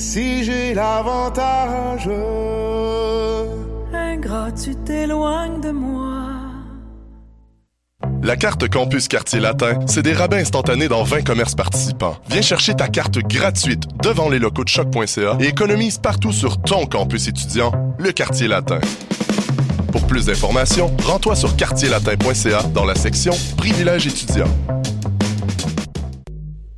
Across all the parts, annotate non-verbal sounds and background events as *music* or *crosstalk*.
si j'ai l'avantage. Ingrat, tu t'éloignes de moi? La carte Campus Quartier Latin, c'est des rabais instantanés dans 20 commerces participants. Viens chercher ta carte gratuite devant les locaux de choc.ca et économise partout sur ton campus étudiant, le Quartier Latin. Pour plus d'informations, rends-toi sur quartierlatin.ca dans la section Privilèges étudiants.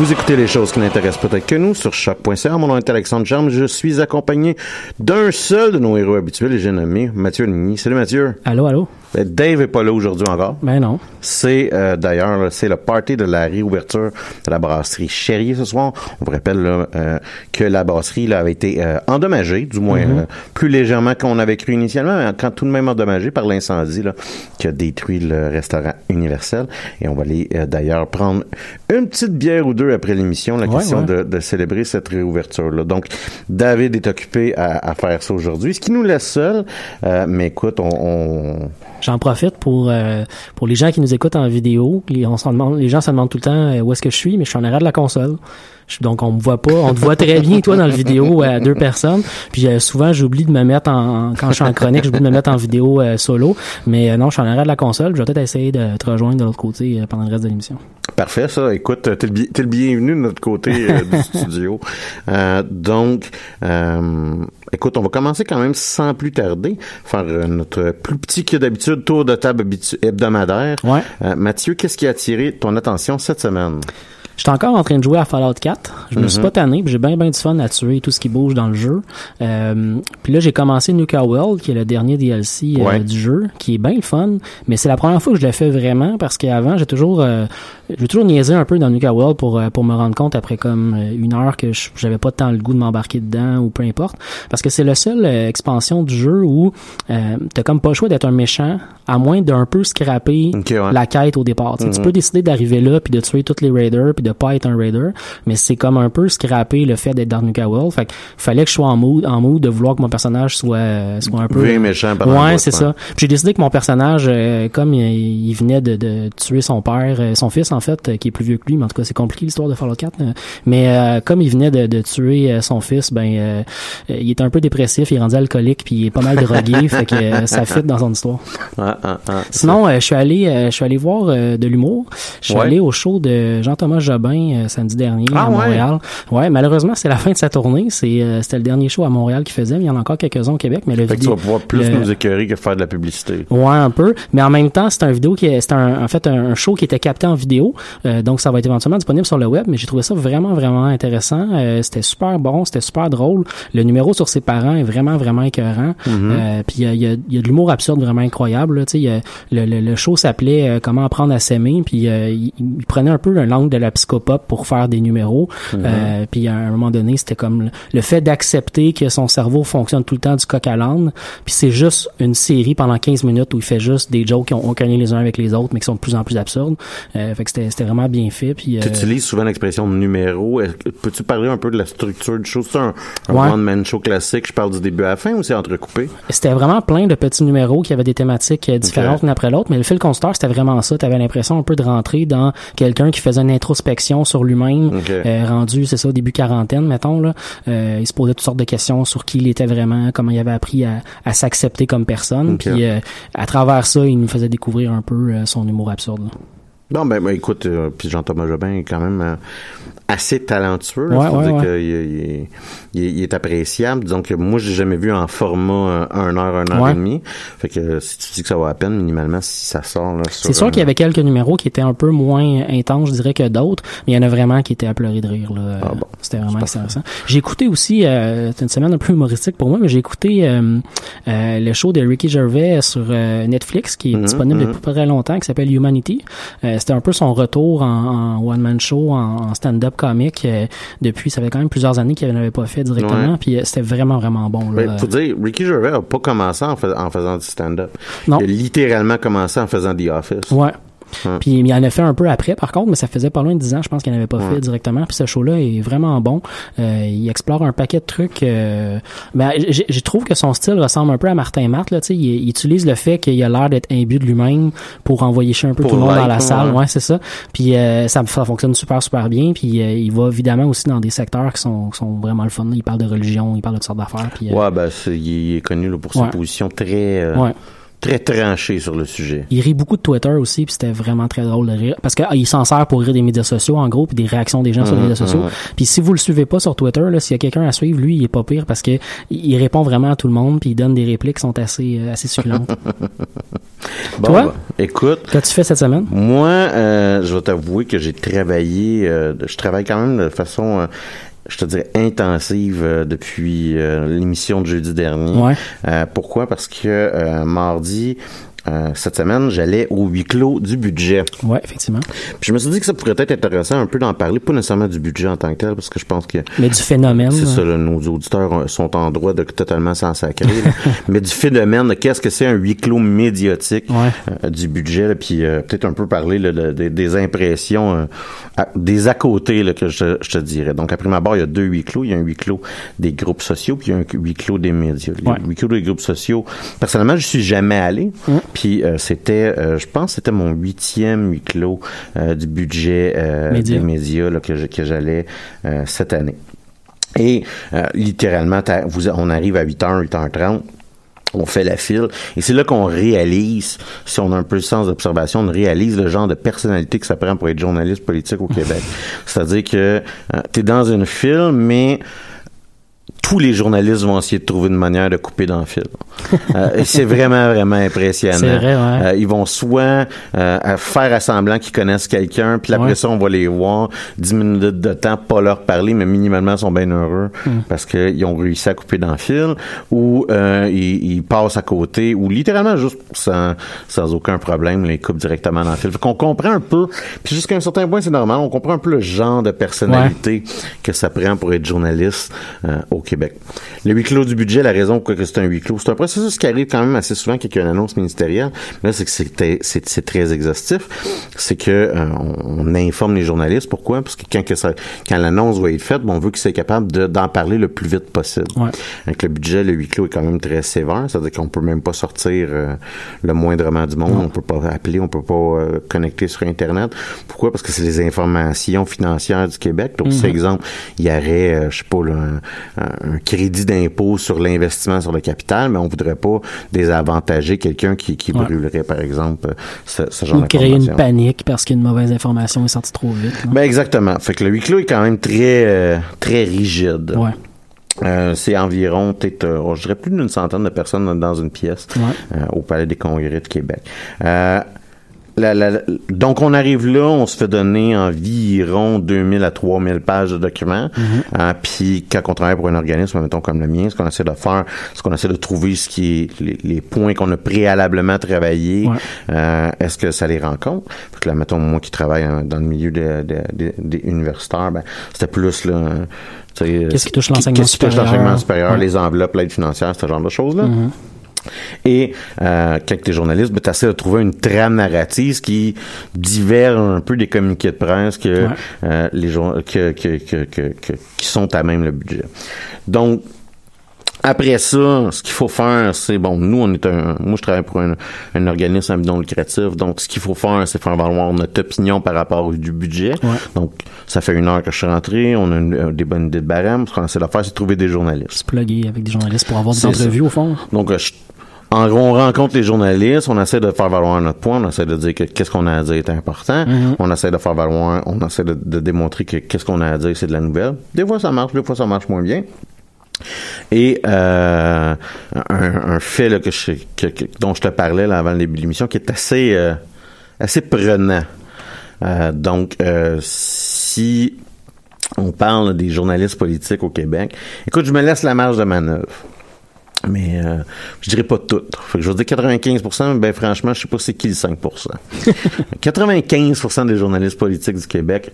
Vous écoutez les choses qui n'intéressent peut-être que nous sur choc.ca. Mon nom est Alexandre Charme. Je suis accompagné d'un seul de nos héros habituels et j'ai nommé Mathieu Nigny. Salut Mathieu. Allô, allô? Ben, Dave est pas là aujourd'hui encore. Ben non. C'est euh, d'ailleurs c'est le party de la réouverture de la brasserie Chéri ce soir. On vous rappelle là, euh, que la brasserie là, avait été euh, endommagée, du moins euh, plus légèrement qu'on avait cru initialement, mais quand tout de même endommagée par l'incendie qui a détruit le restaurant Universel. Et on va aller euh, d'ailleurs prendre une petite bière ou deux après l'émission, la Ouais, question ouais. De, de célébrer cette réouverture là. Donc David est occupé à, à faire ça aujourd'hui, ce qui nous laisse seuls. Euh, mais écoute, on, on J'en profite pour euh, pour les gens qui nous écoutent en vidéo. Les, demande, les gens se demandent tout le temps euh, où est-ce que je suis, mais je suis en arrière de la console. Je- donc on me voit pas, on te voit très bien toi dans le vidéo à deux personnes. Puis euh, souvent j'oublie de me mettre en quand je suis en chronique, j'oublie de me mettre en vidéo euh, solo. Mais euh, non, je suis en arrière de la console. Je vais peut-être essayer de te rejoindre de l'autre côté euh, pendant le reste de l'émission. Parfait, ça. Écoute, t'es le, bi- le bienvenu de notre côté euh, du *laughs* studio. Euh, donc, euh, écoute, on va commencer quand même sans plus tarder, faire euh, notre plus petit que d'habitude tour de table hebdomadaire. Euh, Mathieu, qu'est-ce qui a attiré ton attention cette semaine? J'étais encore en train de jouer à Fallout 4. Je me suis Mhm. pas tanné, puis j'ai bien bien du fun à tuer tout ce qui bouge dans le jeu. Euh, puis là, j'ai commencé Nuka World, qui est le dernier DLC euh, Ouais. du jeu, qui est bien le fun. Mais c'est la première fois que je le fais vraiment parce qu'avant, j'ai toujours, euh, j'ai toujours niaisé un peu dans Nuka World pour euh, pour me rendre compte après comme euh, une heure que j'avais pas tant le goût de m'embarquer dedans ou peu importe. Parce que c'est le seul euh, expansion du jeu où euh, t'as comme pas le choix d'être un méchant à moins d'un peu scraper ouais. la quête au départ. Tu sais, Tu Mhm. peux décider d'arriver là puis de tuer tous les raiders puis de pas être un raider, mais c'est comme un peu scraper le fait d'être dans Nuka World. Fait que fallait que je sois en mood, en mood de vouloir que mon personnage soit soit un peu Bien méchant le Ouais, c'est ça. Puis j'ai décidé que mon personnage, euh, comme il, il venait de, de tuer son père, euh, son fils en fait, euh, qui est plus vieux que lui, mais en tout cas c'est compliqué l'histoire de Fallout 4. euh, mais comme il venait de, de tuer son fils, ben il est un peu dépressif, il est rendu alcoolique, puis il est pas mal drogué, *laughs* fait que ça fit dans son histoire. Ah, ah, ah. Sinon, je suis allé, je suis allé voir de l'humour. Je suis Ouais. allé au show de Jean-Thomas Jobin samedi dernier Ah, à ouais? Montréal. Ouais, malheureusement, c'est la fin de sa tournée. C'est c'était le dernier show à Montréal qu'il faisait, mais il y en a encore quelques-uns au Québec. Mais le Fait que tu vidéo, vas pouvoir plus le- nous écœurer que faire de la publicité. Ouais, un peu. Mais en même temps, c'est un vidéo qui est, c'est un, en fait un, un show qui était capté en vidéo. Euh, donc, ça va être éventuellement disponible sur le web. Mais j'ai trouvé ça vraiment, vraiment intéressant. Euh, c'était super bon, c'était super drôle. Le numéro sur ses parents est vraiment, vraiment écœurant. Euh, puis il y a, y, a, y a de l'humour absurde vraiment incroyable. là. Tu sais, il y a- le, le, le show s'appelait euh, Comment apprendre à s'aimer. Puis euh, il, il prenait un peu le langue de la pour faire des numéros. Euh, puis à un moment donné, c'était comme le, fait d'accepter que son cerveau fonctionne tout le temps du coq à l'âne. Puis c'est juste une série pendant 15 minutes où il fait juste des jokes qui ont aucun lien les uns avec les autres, mais qui sont de plus en plus absurdes. Euh, fait que c'était vraiment bien fait. Puis euh, Tu utilises souvent l'expression numéro. Peux-tu parler un peu de la structure du show? C'est un, un Ouais. one-man show classique, je parle du début à la fin ou c'est entrecoupé? C'était vraiment plein de petits numéros qui avaient des thématiques euh, différentes l'une après l'autre, mais le fil conducteur, c'était vraiment ça. Tu avais l'impression un peu de rentrer dans quelqu'un qui faisait une introspection sur lui-même, euh, rendu, c'est ça, au début quarantaine, mettons. Là. Euh, il se posait toutes sortes de questions sur qui il était vraiment, comment il avait appris à, à s'accepter comme personne. Puis euh, à travers ça, il nous faisait découvrir un peu son humour absurde. là. Non, ben, ben, écoute, euh, puis Jean-Thomas Jobin est quand même euh, assez talentueux. Ouais, ouais, ouais. il est, il est- il est appréciable. Que moi, j'ai jamais vu en format euh, un heure, un heure Ouais. et demie. Fait que euh, si tu dis que ça vaut à peine, minimalement, si ça sort là, C'est sûr euh, qu'il y avait quelques numéros qui étaient un peu moins intenses, je dirais, que d'autres, mais il y en a vraiment qui étaient à pleurer de rire. Là. Ah bon. C'était vraiment intéressant. J'ai écouté aussi, euh, c'est une semaine un peu humoristique pour moi, mais j'ai écouté euh, euh, le show de Ricky Gervais sur euh, Netflix, qui est Mhm, disponible mhm. depuis pas très longtemps, qui s'appelle Humanity. Euh, C'était un peu son retour en, en one-man show, en, en stand-up comique. euh, depuis, ça fait quand même plusieurs années qu'il n'avait pas fait directement, Ouais. puis euh, c'était vraiment, vraiment bon. Là. Ben, faut dire, Ricky Gervais a pas commencé en, fais- en faisant du stand-up. Non. Il a littéralement commencé en faisant The Office. Ouais. Ouais. Puis il en a fait un peu après, par contre, mais ça faisait pas loin de 10 ans, je pense qu'il n'avait pas fait directement. Puis ce show-là est vraiment bon. Euh, il explore un paquet de trucs. Euh... Ben, je trouve que son style ressemble un peu à Martin Matt. Là, tu sais, il, il utilise le fait qu'il a l'air d'être imbu de lui-même pour envoyer chier un peu Pour tout le monde like, dans la ouais. salle. Ouais, c'est ça. Puis euh, ça, ça fonctionne super, super bien. Puis euh, il va évidemment aussi dans des secteurs qui sont, qui sont vraiment le fun. là. Il parle de religion, il parle de toutes sortes d'affaires. Puis, euh, Ouais, ben, il est connu là, pour ses positions très, euh, Ouais. Très tranchées sur le sujet. Il rit beaucoup de Twitter aussi, puis c'était vraiment très drôle de rire. Parce qu'il s'en sert pour rire des médias sociaux, en gros, puis des réactions des gens sur les médias sociaux. mhm. Puis si vous le suivez pas sur Twitter, là, s'il y a quelqu'un à suivre, lui, il est pas pire parce que il répond vraiment à tout le monde, puis il donne des répliques qui sont assez, euh, assez succulentes. *laughs* Bon, Toi? ben, écoute, Qu'as-tu fait cette semaine? Moi, euh, je vais t'avouer que j'ai travaillé, euh, je travaille quand même de façon, euh, je te dirais, intensive euh, depuis euh, l'émission de jeudi dernier. Ouais. Euh, pourquoi? Parce que euh, mardi, euh, cette semaine, j'allais au huis clos du budget. Ouais, effectivement. Puis je me suis dit que ça pourrait être intéressant un peu d'en parler, pas nécessairement du budget en tant que tel, parce que je pense que Mais du phénomène. c'est ça, là, nos auditeurs sont en droit de totalement s'en sacrer. *laughs* Mais du phénomène, de qu'est-ce que c'est un huis clos médiatique Ouais. euh, du budget, là, puis euh, peut-être un peu parler là, de- de- des impressions, euh, à- des à côté là, que je, je te dirais. Donc, après ma barre, il y a deux huis clos. Il y a un huis clos des groupes sociaux, puis il y a un huis clos des médias. Le Ouais. huis clos des groupes sociaux, personnellement, je suis jamais allé. Puis euh, c'était, euh, je pense, que c'était mon huitième huis clos euh, du budget euh, Média. des médias là, que j'allais euh, cette année. Et euh, littéralement, vous, on arrive à 8h, 8h30. On fait la file et c'est là qu'on réalise, si on a un peu le sens d'observation, on réalise le genre de personnalité que ça prend pour être journaliste politique au Québec. *laughs* C'est-à-dire que tu es dans une file, mais tous les journalistes vont essayer de trouver une manière de couper dans le fil. Euh, c'est vraiment, vraiment impressionnant. C'est vrai, ouais. Euh, ils vont soit euh, faire à semblant qu'ils connaissent quelqu'un, puis après Ouais. ça, on va les voir 10 minutes de temps, pas leur parler, mais minimalement, ils sont bien heureux Mm. parce qu'ils ont réussi à couper dans le fil, ou euh, ils, ils passent à côté, ou littéralement juste sans, sans aucun problème, les coupent directement dans le fil. Fait qu'on comprend un peu, puis jusqu'à un certain point, c'est normal, on comprend un peu le genre de personnalité que ça prend pour être journaliste euh, au Québec. Le huis clos du budget, la raison pourquoi c'est un huis clos, c'est un processus qui arrive quand même assez souvent quand il y a une annonce ministérielle. Mais là, c'est que c'est- très exhaustif. C'est que euh, on, informe les journalistes. Pourquoi? Parce que quand, que ça, quand l'annonce va être faite, bon, on veut qu'ils soient capables de- d'en parler le plus vite possible. Ouais. Avec le budget, le huis clos est quand même très sévère. C'est-à-dire qu'on peut même pas sortir euh, le moindrement du monde. On peut pas appeler, on peut pas euh, connecter sur Internet. Pourquoi? Parce que c'est les informations financières du Québec. Donc, Mhm. c'est exemple, il y aurait, je sais pas, là, un, un- un crédit d'impôt sur l'investissement sur le capital, mais on voudrait pas désavantager quelqu'un qui, qui Ouais. brûlerait, par exemple, ce, ce genre Ou créer une panique parce qu'une mauvaise information est sortie trop vite. Ben exactement. Fait que le huis clos est quand même très euh, très rigide. Ouais. Euh, c'est environ peut-être, euh, oh, je dirais plus d'une centaine de personnes dans- dans une pièce Ouais. euh, au Palais des Congrès de Québec. Euh, la- la- la- donc on arrive là, on se fait donner environ 2000 à 3000 pages de documents. Mm-hmm. Euh, Puis quand on travaille pour un organisme, mettons comme le mien, ce qu'on essaie de faire, c'est qu'on essaie de trouver ce qui est les, les points qu'on a préalablement travaillés. Ouais. Euh, Est-ce que ça les rencontre? Fait que là, mettons, moi qui travaille euh, dans le milieu de- de- de- des universitaires, ben, c'était plus là. euh, Qu'est-ce qui touche qu- l'enseignement qu'est-ce qui touche supérieur? l'enseignement supérieur, Ouais. les enveloppes, l'aide financière, ce genre de choses-là. Mhm. Et euh, quand tu es journaliste, ben, tu essaies de trouver une trame narrative qui diverge un peu des communiqués de presse que, Ouais. euh, les que, que, que, que- qui sont à même le budget. Donc, après ça, ce qu'il faut faire, c'est bon, nous on est un moi je travaille pour un, un organisme à non lucratif, donc ce qu'il faut faire, c'est faire valoir notre opinion par rapport au du budget. Ouais. Donc ça fait une heure que je suis rentré, on a une- euh, des bonnes idées de barème, ce qu'on essaie de faire, c'est de trouver des journalistes. Se plugger avec des journalistes pour avoir des entrevues ça. au fond. Donc, euh, je- en gros, on rencontre les journalistes, on essaie de faire valoir notre point, on essaie de dire que qu'est-ce qu'on a à dire est important, Mhm. on essaie de faire valoir, on essaie de, de démontrer que qu'est-ce qu'on a à dire c'est de la nouvelle. Des fois ça marche, des fois ça marche moins bien. Et euh, un, un fait là, que je, que- que- dont je te parlais là, avant le début de l'émission, qui est assez euh, assez prenant. Euh, donc, euh, si on parle des journalistes politiques au Québec, écoute, je me laisse la marge de manœuvre. Mais euh, je dirais pas toutes. Fait que je veux dire 95% ben franchement, je sais pas c'est qui le 5% 95% *laughs* des journalistes politiques du Québec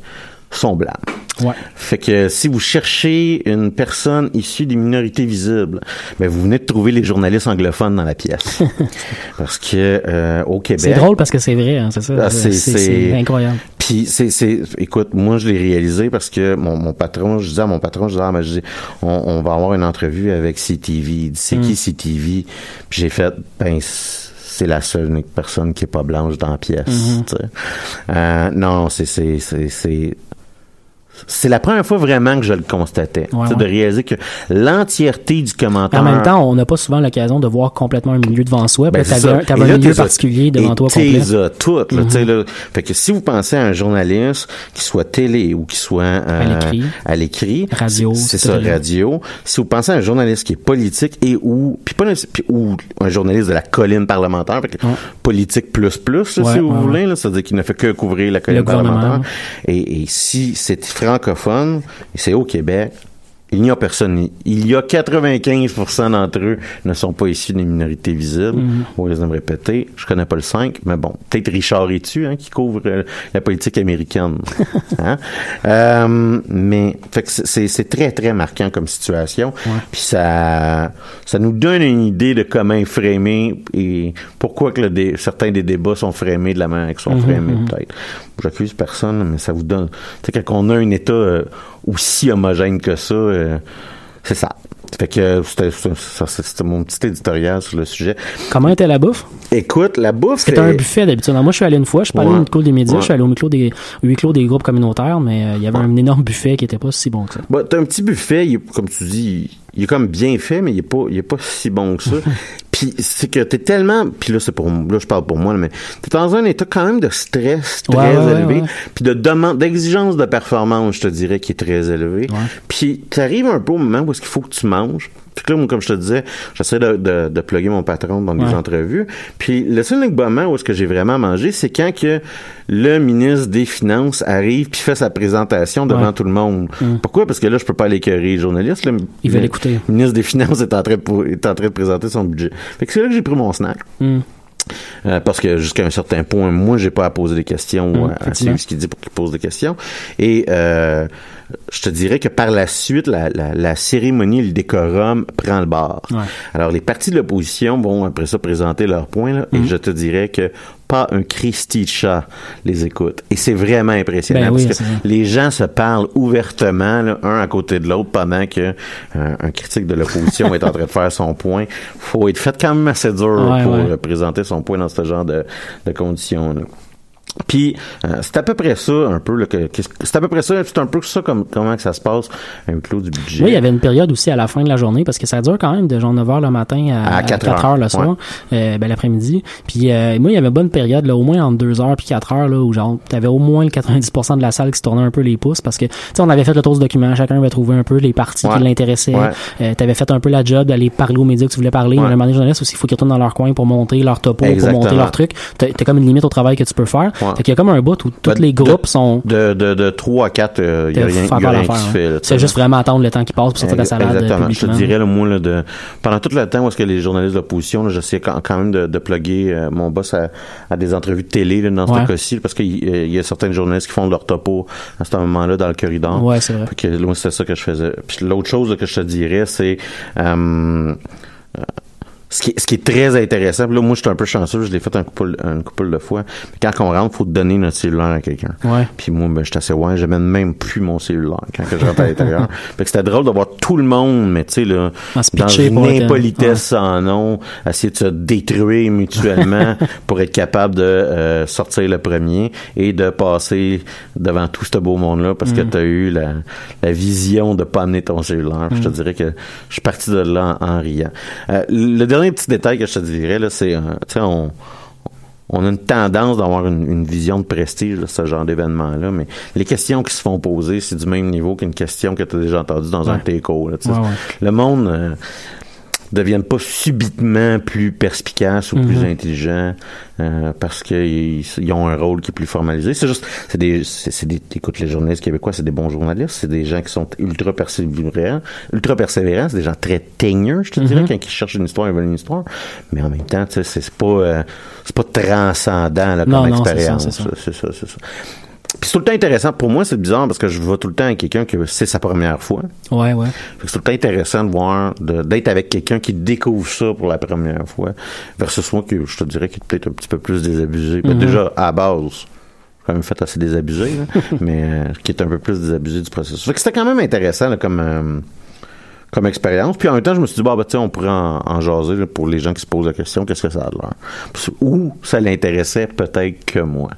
blancs. Ouais. Fait que si vous cherchez une personne issue des minorités visibles, ben vous venez de trouver les journalistes anglophones dans la pièce. *laughs* Parce que euh, au Québec, C'est drôle parce que c'est vrai, hein, c'est ça. Ah, c'est, incroyable. puis c'est, c'est, écoute, moi je l'ai réalisé parce que mon, mon patron, je disais à mon patron, je disais, ah, ben, je dis, on, on va avoir une entrevue avec CTV. Il dit, c'est Mm. qui CTV? Puis j'ai fait, ben, c'est la seule unique personne qui est pas blanche dans la pièce. Mhm. sais. Euh, non, c'est, c'est, c'est, c'est, la première fois vraiment que je le constatais. Ouais. De réaliser que l'entièreté du commentaire. En même temps, on n'a pas souvent l'occasion de voir complètement un milieu devant soi. Ben, t'avais un, Et un milieu particulier devant toi complet. toutes, là, tu sais, là. Fait que si vous pensez à un journaliste qui soit télé ou qui soit euh, à l'écrit, Radio, c'est ça, radio. Si vous pensez à un journaliste qui est politique et ou puis pas puis- ou un journaliste de la colline parlementaire, fait que Ouais. politique plus plus, là, si vous voulez, c'est-à-dire qu'il ne fait que couvrir la colline Le parlementaire. Et, et si c'est francophone, c'est au Québec. Il n'y a personne. Il y a 95% d'entre eux ne sont pas issus des minorités visibles. On risque de me répéter. Je connais pas le 5, mais bon, peut-être Richard Etu, hein, qui couvre euh, la politique américaine. *laughs* Hein? Euh, mais fait que c'est- très, très marquant comme situation. Puis ça, ça nous donne une idée de comment est framé et pourquoi que le dé- certains des débats sont framés de la manière qu'ils sont Mhm, framés, mhm. peut-être. J'accuse personne, mais ça vous donne... Tu sais, quand on a un État euh, aussi homogène que ça, euh, c'est ça. Fait que euh, c'était mon petit éditorial sur le sujet. Comment était la bouffe? Écoute, la bouffe, C'était un buffet d'habitude. Moi, je suis allé une fois, je suis pas allé au micro des médias, Ouais. je suis allé au micro des, huis clos des groupes communautaires, mais euh, il y avait un énorme buffet qui était pas si bon que ça. Bah, t'as un petit buffet, il est, comme tu dis, il est comme bien fait, mais il est pas, il est pas si bon que ça. *laughs* puis c'est que t'es tellement, puis là c'est pour, là je parle pour moi, mais t'es dans un état quand même de stress très Ouais, élevé, puis de demande, d'exigence de performance, je te dirais, qui est très élevé. Puis t'arrives un peu au moment où est-ce qu'il faut que tu manges. Puis là, moi, comme je te disais, j'essaie de, de, de plugger mon patron dans des Ouais. entrevues. Puis le seul moment où est-ce que j'ai vraiment mangé, c'est quand que le ministre des Finances arrive puis fait sa présentation devant Ouais. tout le monde. Mm. Pourquoi? Parce que là, je peux pas aller écœurer les journalistes. là. Ils veulent Le écouter. ministre des Finances est en train de, est en train de présenter son budget. Fait que c'est là que j'ai pris mon snack. Hmm. Euh, parce que jusqu'à un certain point, moi, j'ai pas à poser des questions Mm, ou à- à effectivement. suivre ce qu'il dit pour qu'il pose des questions. Et euh, je te dirais que par la suite, la, la, la cérémonie, le décorum prend le bar. Ouais. Alors, les partis de l'opposition vont après ça présenter leurs points, là, Mm. et je te dirais que pas un Christy de chat les écoute. Et c'est vraiment impressionnant Ben oui, parce que les gens se parlent ouvertement, là, un à côté de l'autre, pendant que euh, un critique de l'opposition est en train de faire son point. Faut être fait quand même assez dur Ouais, pour ouais. présenter son point dans ce genre de, de conditions. là. Puis euh, c'est à peu près ça un peu là, que, que- c'est à peu près ça c'est un peu ça comme comment que ça se passe un clos du budget. Oui, il y avait une période aussi à la fin de la journée parce que ça dure quand même de genre 9h le matin à, À 4 4 heures, le soir, ouais. euh, ben, l'après-midi. Puis euh, moi, il y avait une bonne période, là, au moins entre 2 heures puis 4 heures, là, où genre, t'avais au moins le 90% de la salle qui se tournait un peu les pouces parce que, tu sais, on avait fait le tour du document, chacun avait trouvé un peu les parties Ouais. qui l'intéressaient. Ouais. Euh, t'avais fait un peu la job d'aller parler aux médias que tu voulais parler. Mais le moment journaliste aussi, il faut qu'ils retournent dans leur coin pour monter leur topo, pour monter leur truc. T'as comme une limite au travail que tu peux faire. Ouais. Fait qu'il y a comme un bout où tous Ben, les de- groupes sont de de de 3 à 4 il y a rien, y a rien qui se hein. fait là, C'est juste vraiment attendre le temps qui passe pour sortir ta salade euh, Exactement. Je te dirais, le moi, là, de, pendant tout le temps où est-ce que les journalistes d'opposition, là, j'essayais quand, quand même de, de plugger euh, mon boss à, à des entrevues de télé, là, dans Ouais. ce cas-ci, parce qu'il il y a certains journalistes qui font leur topo à ce moment-là dans le corridor. Ouais, c'est vrai. Fait que, moi, c'était ça que je faisais. Puis l'autre chose là, que je te dirais, c'est... euh, euh, ce qui, est, ce qui est très intéressant, puis là, moi, je suis un peu chanceux, je l'ai fait un couple, une couple de fois. Mais quand on rentre, faut donner notre cellulaire à quelqu'un. Ouais. Puis moi, ben, j'étais assez ouais, j'amène même plus mon cellulaire quand que je rentre à l'intérieur. *laughs* fait que c'était drôle de voir tout le monde, mais tu sais, là, dans une impolitesse sans nom, essayer de se détruire mutuellement *laughs* pour être capable de euh, sortir le premier et de passer devant tout ce beau monde-là parce que Mm. tu as eu la, la vision de pas amener ton cellulaire. Je te dirais que je suis parti de là en, en riant. Euh, le dernier petit détail que je te dirais, c'est, euh, on on a une tendance d'avoir une, une vision de prestige de ce genre d'événement-là, mais les questions qui se font poser, c'est du même niveau qu'une question que tu as déjà entendue dans un. TECO. Ouais, ouais. Le monde euh, devienne pas subitement plus perspicace ou plus Mhm. intelligent euh, parce qu'ils ils ont un rôle qui est plus formalisé. C'est juste, c'est des, c'est c'est des, écoute, les journalistes québécois, c'est des bons journalistes, c'est des gens qui sont ultra persévérants, ultra persévérants, c'est des gens très teigneux, je te dirais, Mhm. quand ils cherchent une histoire, ils veulent une histoire, mais en même temps, c'est pas, euh, c'est pas transcendant là, comme Non, expérience. C'est ça, c'est ça. Puis c'est tout le temps intéressant. Pour moi, c'est bizarre parce que je vois tout le temps avec quelqu'un que c'est sa première fois. Ouais, ouais. Fait que c'est tout le temps intéressant de voir, d'être avec quelqu'un qui découvre ça pour la première fois, versus moi que je te dirais qu'il est peut-être un petit peu plus désabusé. Ben, Mhm. Déjà, à la base, quand même fait assez désabusé, là, *laughs* mais euh, qui est un peu plus désabusé du processus. Fait que c'était quand même intéressant là, comme... euh, comme expérience. Puis en même temps, je me suis dit, bah, bah tu sais, on pourrait en, en jaser là, pour les gens qui se posent la question, qu'est-ce que ça a de l'air? Ou ça l'intéressait peut-être que moi.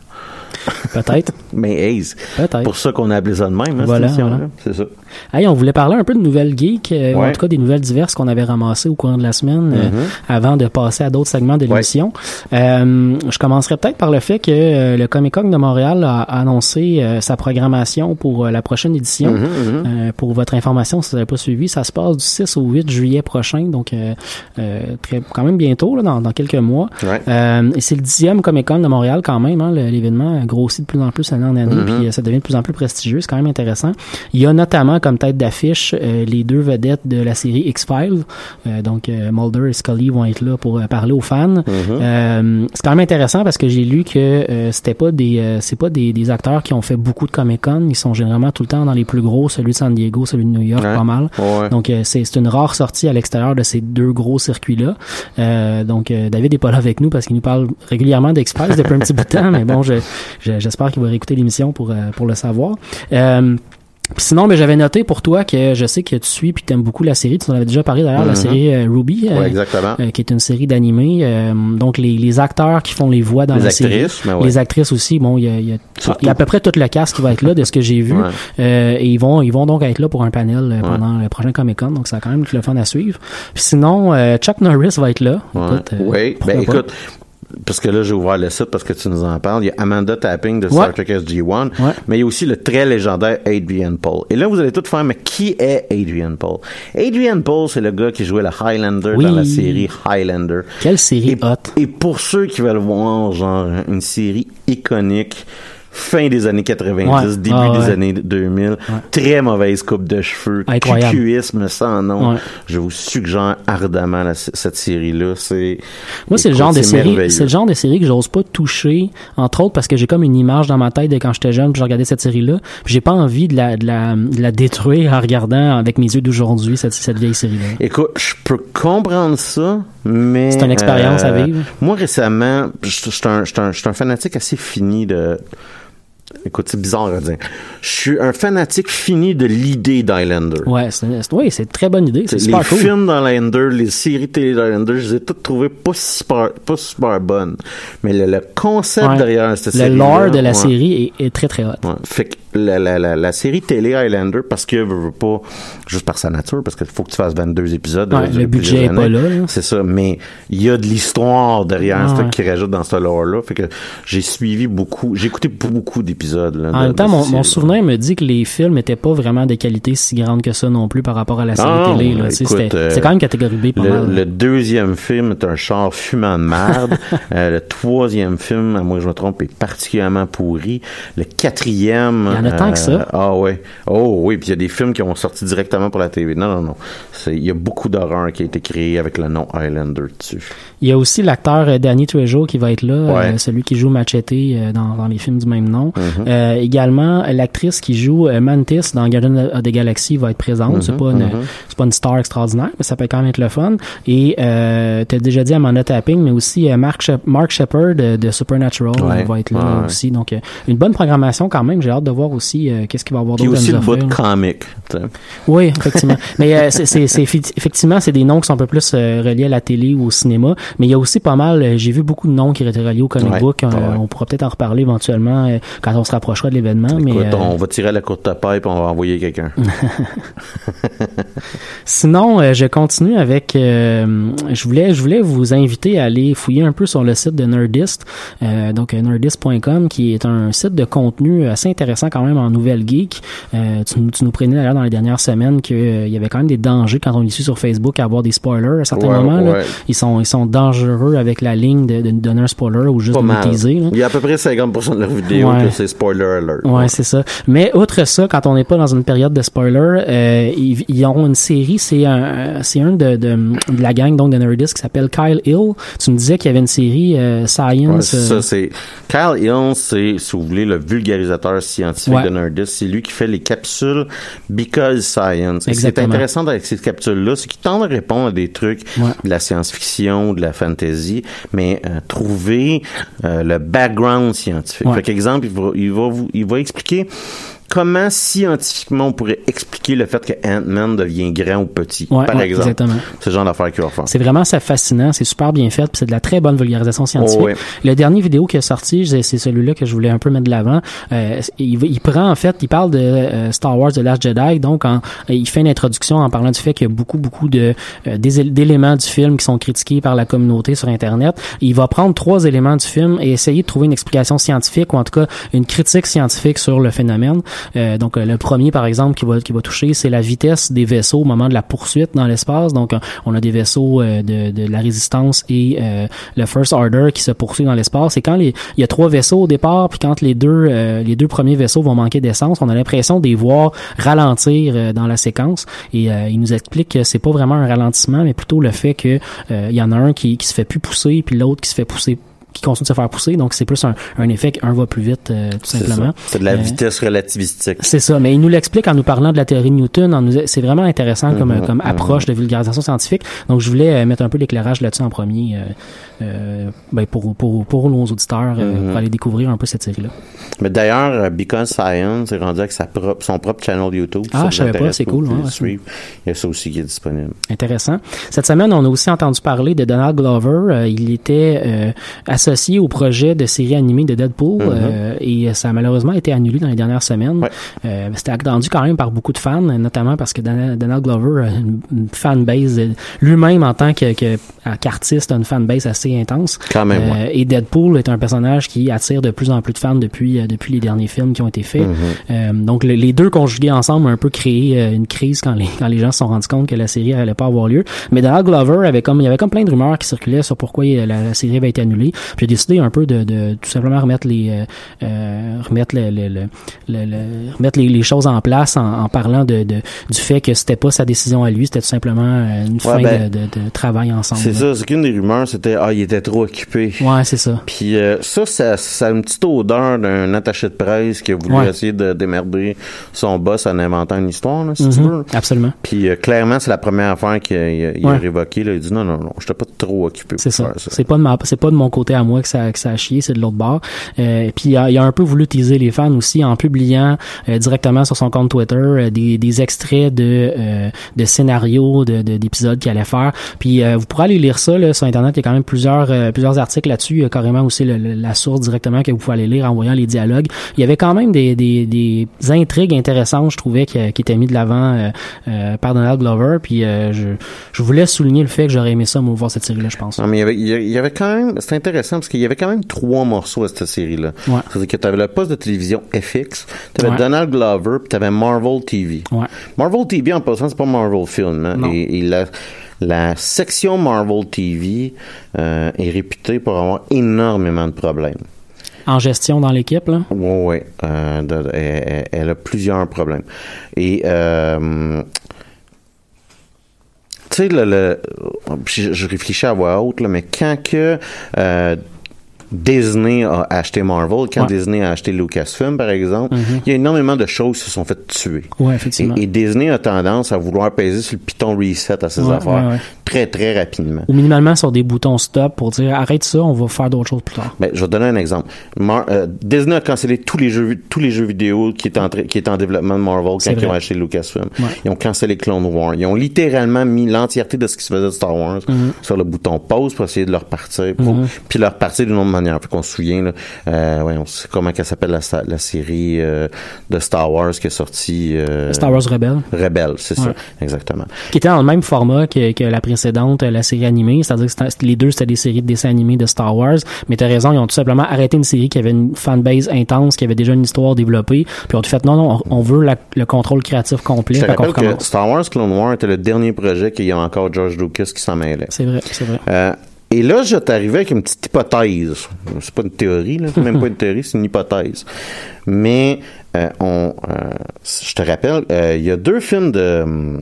Peut-être. Mais c'est Peut-être. pour ça qu'on a appelé ça de même, hein, Voilà, cette émission-là. voilà. C'est ça. Hey, on voulait parler un peu de nouvelles geeks, euh, ou en tout cas des nouvelles diverses qu'on avait ramassées au courant de la semaine euh, Mhm. avant de passer à d'autres segments de l'émission. Euh, je commencerai peut-être par le fait que euh, le Comic Con de Montréal a annoncé euh, sa programmation pour la prochaine édition. Mhm, mhm. Euh, pour votre information, si vous n'avez pas suivi, ça se passe du 6 au 8 juillet prochain, donc euh, euh, très, quand même bientôt, là, dans, dans quelques mois. Ouais. Euh, et c'est le dixième Comic Con de Montréal quand même. Hein, L'événement grossit de plus en plus année en année, Mhm. puis euh, ça devient de plus en plus prestigieux. C'est quand même intéressant. Il y a notamment comme tête d'affiche euh, les deux vedettes de la série X-Files. Euh, donc Mulder et Scully vont être là pour parler aux fans. Mhm. Euh, c'est quand même intéressant parce que j'ai lu que c'était pas des c'est pas des, des acteurs qui ont fait beaucoup de Comic Con. Ils sont généralement tout le temps dans les plus gros, celui de San Diego, celui de New York, pas mal. Ouais. Donc c'est une rare sortie à l'extérieur de ces deux gros circuits-là. Donc David est pas là avec nous parce qu'il nous parle régulièrement d'Express depuis un petit bout de temps, mais bon, je- j'espère qu'il va réécouter l'émission pour euh, pour le savoir. Euh, sinon, ben, j'avais noté pour toi que je sais que tu suis puis t'aimes beaucoup la série. Tu en avais déjà parlé d'ailleurs, la Mhm. série euh, Ruby, euh, Ouais, exactement. euh, qui est une série d'animés. Euh, donc les, les acteurs qui font les voix dans Les la série, mais ouais. les actrices aussi. Bon, il y a, y a- y a à peu près tout le cast qui va être là de ce que j'ai vu. Ouais. Et ils vont ils vont donc être là pour un panel pendant le prochain Comic Con. Donc ça a quand même le fun à suivre. Puis sinon, Chuck Norris va être là. Écoute, oui, ben écoute, parce que là, j'ai ouvert le site parce que tu nous en parles. Il y a Amanda Tapping de. Star Trek SG-1, Ouais. mais il y a aussi le très légendaire Adrian Paul. Et là, vous allez tout faire, mais qui est Adrian Paul? Adrian Paul, c'est le gars qui jouait le Highlander Oui. dans la série Highlander. Quelle série Et, hot. et pour ceux qui veulent voir, genre, une série iconique, fin des années 90, Ouais. début Ah, des années 2000, très mauvaise coupe de cheveux, Incroyable. cucuisme sans nom. Je vous suggère ardemment la- cette série-là. C'est Moi, c'est le genre de série, c'est le genre de série que j'ose pas toucher, entre autres parce que j'ai comme une image dans ma tête de quand j'étais jeune, puis je regardais cette série-là, puis j'ai pas envie de la, de la, de la détruire en regardant avec mes yeux d'aujourd'hui cette, cette vieille série-là. Écoute, je peux comprendre ça, mais... C'est une expérience à vivre. Moi, récemment, je suis un, un- je suis un fanatique assez fini de écoute, c'est bizarre à dire. Je suis un fanatique fini de l'idée d'Highlander. Ouais, c'est, oui, c'est une très bonne idée. C'est super les cool. films d'Highlander, les séries télé d'Highlander, je les ai toutes trouvées pas super, pas super bonnes. Mais le, le concept Ouais. derrière cette Le série. lore de la série est, est très très hot. Ouais. Fait que la, la, la, la série télé Highlander, parce que veux pas, juste par sa nature, parce qu'il faut que tu fasses 22 épisodes. Le budget est pas là, là. C'est ça, mais il y a de l'histoire derrière ce qui rajoute dans ce lore-là. Fait que j'ai suivi beaucoup, j'ai écouté beaucoup d'épisodes. Là, En de- même temps, mon, souvenir me dit que les films n'étaient pas vraiment de qualité si grande que ça non plus par rapport à la série télé. C'était euh, c'est quand même catégorie B pas le, mal. le deuxième film est un char fumant de merde. *laughs* Euh, le troisième film, à moins que je me trompe, est particulièrement pourri. Le quatrième... Il y en a tant que ça. euh, Ah ouais. Oh oui, puis il y a des films qui ont sorti directement pour la TV. Non, non, non. C'est- Il y a beaucoup d'horreur qui a été créé avec le nom Highlander dessus. Il y a aussi l'acteur Danny Trejo qui va être là, Ouais. euh, celui qui joue Machete euh, dans, dans les films du même nom. Mhm. Euh, également, l'actrice qui joue euh, Mantis dans Guardians of the Galaxy va être présente. C'est Mhm, pas une mhm. c'est pas une star extraordinaire, mais ça peut quand même être le fun. Et euh, t'as déjà dit Amanda Tapping, mais aussi euh, Mark, Shep- Mark Shepard de, de Supernatural Ouais, va être là ouais, aussi. Donc euh, une bonne programmation quand même. J'ai hâte de voir aussi euh, qu'est-ce qu'il va y avoir d'autre aussi le bout de comic. Oui, effectivement. *laughs* mais euh, c'est, c'est, c'est effectivement, c'est des noms qui sont un peu plus reliés à la télé ou au cinéma. Mais il y a aussi pas mal, j'ai vu beaucoup de noms qui étaient reliés au comic Ouais, book. On pourra peut-être en reparler éventuellement quand on se rapprochera de l'événement. mais Écoute, euh, on va tirer à la courte paille puis on va envoyer quelqu'un. *laughs* Sinon, euh, je continue avec. euh, je voulais, je voulais vous inviter à aller fouiller un peu sur le site de Nerdist, donc nerdist.com, qui est un site de contenu assez intéressant quand même en nouvelle geek. Tu, nous- tu nous prenais d'ailleurs dans les dernières semaines qu'il y avait quand même des dangers quand on suit sur Facebook à avoir des spoilers à certains Ouais, moments. là. Ils sont, ils sont dangereux avec la ligne de, de donner un spoiler ou juste Pas de teaser. Il y a à peu près 50% de leurs vidéos Ouais. que c'est spoiler alert. Ouais, c'est ça. Mais outre ça, quand on n'est pas dans une période de spoiler, euh, ils, ils auront une série. C'est un, c'est un de, de, de la gang donc de Nerdist qui s'appelle Kyle Hill. Tu me disais qu'il y avait une série euh, Science. euh, ça, c'est Kyle Hill, c'est si vous voulez le vulgarisateur scientifique Ouais. de Nerdist, c'est lui qui fait les capsules Because Science. Et Ce qui est Exactement. intéressant avec ces capsules-là, c'est qu'il tente à répondre à des trucs de la science-fiction, de la fantasy, mais euh, trouver le background scientifique. Fait qu'exemple, il il va vous, il va expliquer comment scientifiquement on pourrait expliquer le fait que Ant-Man devient grand ou petit, Ouais, par ouais, exemple? exactement. C'est le genre d'affaires qu'il va faire. C'est vraiment ça fascinant, c'est super bien fait, puis c'est de la très bonne vulgarisation scientifique. Oh, ouais. Le dernier vidéo qui est sorti, c'est celui-là que je voulais un peu mettre de l'avant. Euh, il, prend en fait, il parle de euh, Star Wars The Last Jedi, donc en- il fait une introduction en parlant du fait qu'il y a beaucoup beaucoup de euh, d'éléments du film qui sont critiqués par la communauté sur internet. Il va prendre trois éléments du film et essayer de trouver une explication scientifique ou en tout cas une critique scientifique sur le phénomène. Euh, donc euh, le premier par exemple qui va qui va toucher, c'est la vitesse des vaisseaux au moment de la poursuite dans l'espace. Donc euh, on a des vaisseaux euh, de, de la résistance et le First Order qui se poursuit dans l'espace. Et quand les, il y a trois vaisseaux au départ, puis quand les deux les deux premiers vaisseaux vont manquer d'essence, on a l'impression de les voir ralentir dans la séquence. Et il nous explique que c'est pas vraiment un ralentissement, mais plutôt le fait que il y en a un qui, qui se fait plus pousser, puis l'autre qui se fait pousser qui continue de se faire pousser. Donc c'est plus un, un effet qu'un va plus vite, euh, tout simplement. C'est de la Euh, vitesse relativistique. c'est ça, mais il nous l'explique en nous parlant de la théorie de Newton. En nous, c'est vraiment intéressant comme, Mhm, comme mhm. approche de vulgarisation scientifique. Donc, je voulais euh, mettre un peu d'éclairage là-dessus en premier, ben, pour, pour, pour nos auditeurs, Mhm. pour aller découvrir un peu cette série-là. Mais d'ailleurs, Because Science est rendu avec sa propre, son propre channel YouTube. Ah, Ça je savais pas, c'est cool, ouais, suivre. Il y a ça aussi qui est disponible. Intéressant. Cette semaine, on a aussi entendu parler de Donald Glover. Il était euh, associé au projet de série animée de Deadpool Mhm. euh, et ça a malheureusement été annulé dans les dernières semaines. Euh, C'était attendu quand même par beaucoup de fans, notamment parce que Donald, Glover a une, une fanbase euh, lui-même en tant que, que- qu'artiste a une fanbase assez intense. Quand même, Euh, ouais. Et Deadpool est un personnage qui attire de plus en plus de fans depuis euh, depuis les derniers films qui ont été faits. Euh, donc le- les deux conjugués ensemble ont un peu créé euh, une crise quand les quand les gens se sont rendus compte que la série allait pas avoir lieu. Mais Donald Glover avait comme il y avait comme plein de rumeurs qui circulaient sur pourquoi la, la série avait été annulée. J'ai décidé un peu de, de tout simplement remettre les euh, euh, remettre le, le- le- le- le- remettre les, les choses en place en, en parlant de, de- du fait que c'était pas sa décision à lui, c'était tout simplement euh, une fin ben, de, de- de travail ensemble. C'est ça, c'est qu'une des rumeurs, c'était ah, il était trop occupé. Ouais, c'est ça. Puis euh, ça, ça, ça a une petite odeur d'un attaché de presse qui a voulu Ouais. essayer de démerder son boss en inventant une histoire, là, si tu Mhm, veux. Absolument. Puis euh, clairement, c'est la première affaire qu'il a, il a- il a Ouais. révoqué. Là. Il dit non, non, non, j'étais pas trop occupé C'est ça. ça. C'est pas de ma, c'est pas de mon côté à moi que ça, que ça a chié, c'est de l'autre bord. Euh, puis il a, il a un peu voulu teaser les fans aussi en publiant euh, directement sur son compte Twitter euh, des, des extraits de, euh, de scénarios de, de- d'épisodes qu'il allait faire. Puis euh, vous pourrez aller lire ça là, sur internet. Il y a quand même plusieurs euh, plusieurs articles là-dessus. Il y a carrément aussi le- le- la source directement que vous pouvez aller lire en voyant les dialogues. Il y avait quand même des, des, des intrigues intéressantes, je trouvais, qui, qui étaient mis de l'avant par Donald Glover. Puis je, je voulais souligner le fait que j'aurais aimé ça, moi, voir cette série-là, je pense. Non, mais il y avait- il y avait quand même, c'est intéressant parce qu'il y avait quand même trois morceaux à cette série-là. Ouais. C'est-à-dire que tu avais le poste de télévision FX, tu avais Ouais. Donald Glover, puis tu avais Marvel TV. Ouais. Marvel TV, en passant, c'est pas Marvel Film. hein. Et, et la, la section Marvel TV euh, est réputée pour avoir énormément de problèmes. en gestion dans l'équipe là? Oui, oui. Euh, elle, a plusieurs problèmes. Et euh, sais, le, le- je, réfléchis à voix haute, là, mais quand que euh, Disney a acheté Marvel, quand Ouais. Disney a acheté Lucasfilm, par exemple, il y a énormément de choses qui se sont faites tuer. Ouais, effectivement. Et, et Disney a tendance à vouloir peser sur le piton reset à ses Ouais, affaires très, très rapidement. Ou minimalement sur des boutons stop pour dire arrête ça, on va faire d'autres choses plus tard. Ben, je vais te donner un exemple. Mar- euh, Disney a cancellé tous les jeux, tous les jeux vidéo qui étaient en, qui en développement de Marvel quand ils ont acheté Lucasfilm. Ils ont cancellé Clone Wars. Ils ont littéralement mis l'entièreté de ce qui se faisait de Star Wars Mhm. sur le bouton pause pour essayer de leur partir, pour- puis leur partir d'une autre manière. Fait qu'on se souvient, là, euh, ouais, on sait comment qu'elle s'appelle la, série euh, de Star Wars qui est sortie. euh, Star Wars Rebelle, Rebelle, c'est ça, Ouais. exactement. qui était dans le même format que, que la précédente, la série animée, c'est-à-dire que les deux c'était des séries de dessins animés de Star Wars, mais t'as raison, ils ont tout simplement arrêté une série qui avait une fanbase intense, qui avait déjà une histoire développée, puis ils ont tout fait non non, on, on veut la- le contrôle créatif complet, Je te que. Star Wars Clone Wars était le dernier projet qu'il y a encore George Lucas qui s'en mêlait. C'est vrai, c'est vrai. Et là, je t'arrivais avec une petite hypothèse. C'est pas une théorie, là. C'est même pas une *laughs* théorie, c'est une hypothèse. Mais euh, on, euh, je te rappelle, euh, il y a deux films de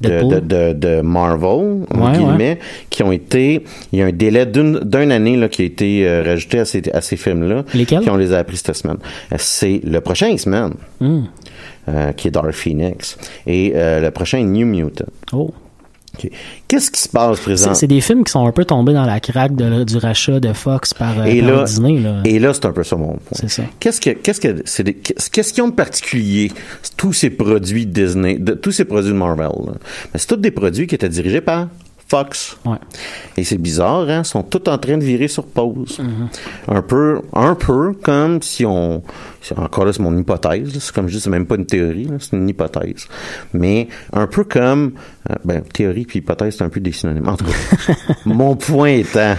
de, de, de, de Marvel, Ouais, guillemets, qui ont été, il y a un délai d'une année là, qui a été rajouté à ces, à ces films-là. Lesquels? Qui on les a appris cette semaine. C'est le prochain X-Men, Hmm. qui est Dark Phoenix, et le prochain New Mutant. Oh. Qu'est-ce qui se passe présentement? c'est des films qui sont un peu tombés dans la craque de- du rachat de Fox par, euh, Et par là, Disney. Là. et là, c'est un peu ça mon point. C'est ça. Qu'est-ce que, qu'est-ce que, c'est des, qu'est-ce qu'ils ont de particulier, tous ces produits Disney, de, tous ces produits de Marvel, c'est tous des produits qui étaient dirigés par Fox. Ouais. Et c'est bizarre, hein? Ils sont tous en train de virer sur pause. Mm-hmm. Un peu, un peu comme si on, encore là, c'est mon hypothèse, c'est comme je dis, c'est même pas une théorie, c'est une hypothèse. Mais un peu comme, euh, ben, théorie puis hypothèse, c'est un peu des synonymes. En tout cas, *laughs* mon point étant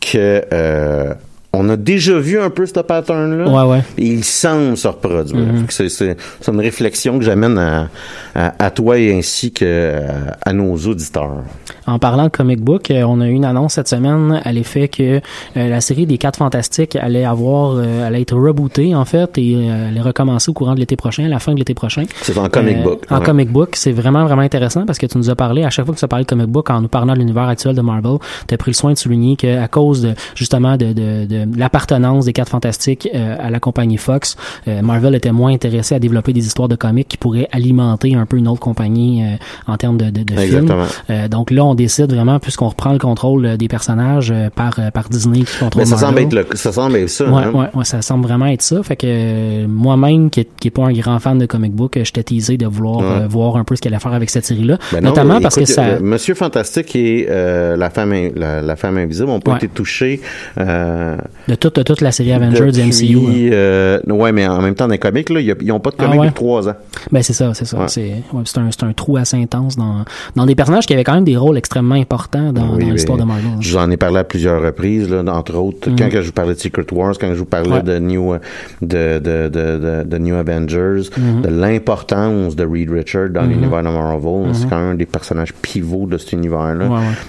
que, euh, on a déjà vu un peu ce pattern-là. Ouais, ouais. Et il semble se reproduire. Mm-hmm. C'est, une réflexion que j'amène à, à, à toi et ainsi que à, à nos auditeurs. En parlant de comic book, euh, on a eu une annonce cette semaine à l'effet que euh, la série des Quatre Fantastiques allait avoir, euh, allait être rebootée en fait et euh, allait recommencer au courant de l'été prochain, à la fin de l'été prochain. C'est en comic Euh, book. En ouais. comic book, c'est vraiment vraiment intéressant parce que tu nous as parlé à chaque fois que tu as parlé de comic book en nous parlant de l'univers actuel de Marvel, tu as pris le soin de souligner que à cause de justement de, de, de l'appartenance des Quatre Fantastiques euh, à la compagnie Fox, euh, Marvel était moins intéressé à développer des histoires de comics qui pourraient alimenter un peu une autre compagnie euh, en termes de, de, de films. Exactement. Euh, donc là, on décide vraiment, puisqu'on reprend le contrôle euh, des personnages euh, par, euh, par Disney qui contrôle Mais ça semble être le, ça semble être ça. Ouais, hein. ouais, ouais, ça semble vraiment être ça. Fait que euh, moi-même, qui, qui est pas un grand fan de comic book, euh, j'étais teasé de vouloir Ouais. euh, voir un peu ce qu'elle allait faire avec cette série-là. Ben Notamment parce écoute, que ça. Monsieur Fantastique et euh, la femme la, la femme invisible ont pas été touchés. Euh, De toute, de toute la série Avengers du MCU. là. euh, ouais, mais en même temps, dans les comics, là, ils ils ont pas de Ah comics ouais? depuis trois ans. Ben c'est ça, c'est ça. Ouais. C'est ouais, un, un trou assez intense dans, dans des personnages qui avaient quand même des rôles extrêmement importants dans, Oui, dans mais l'histoire de Marvel. Je vous en ai parlé à plusieurs reprises, là, entre autres, quand que je vous parlais de Secret Wars, quand je vous parlais de New, euh, de, de, de, New Avengers, Mhm. de l'importance de Reed Richards dans l'univers de Marvel. C'est quand même un des personnages pivots de cet univers-là.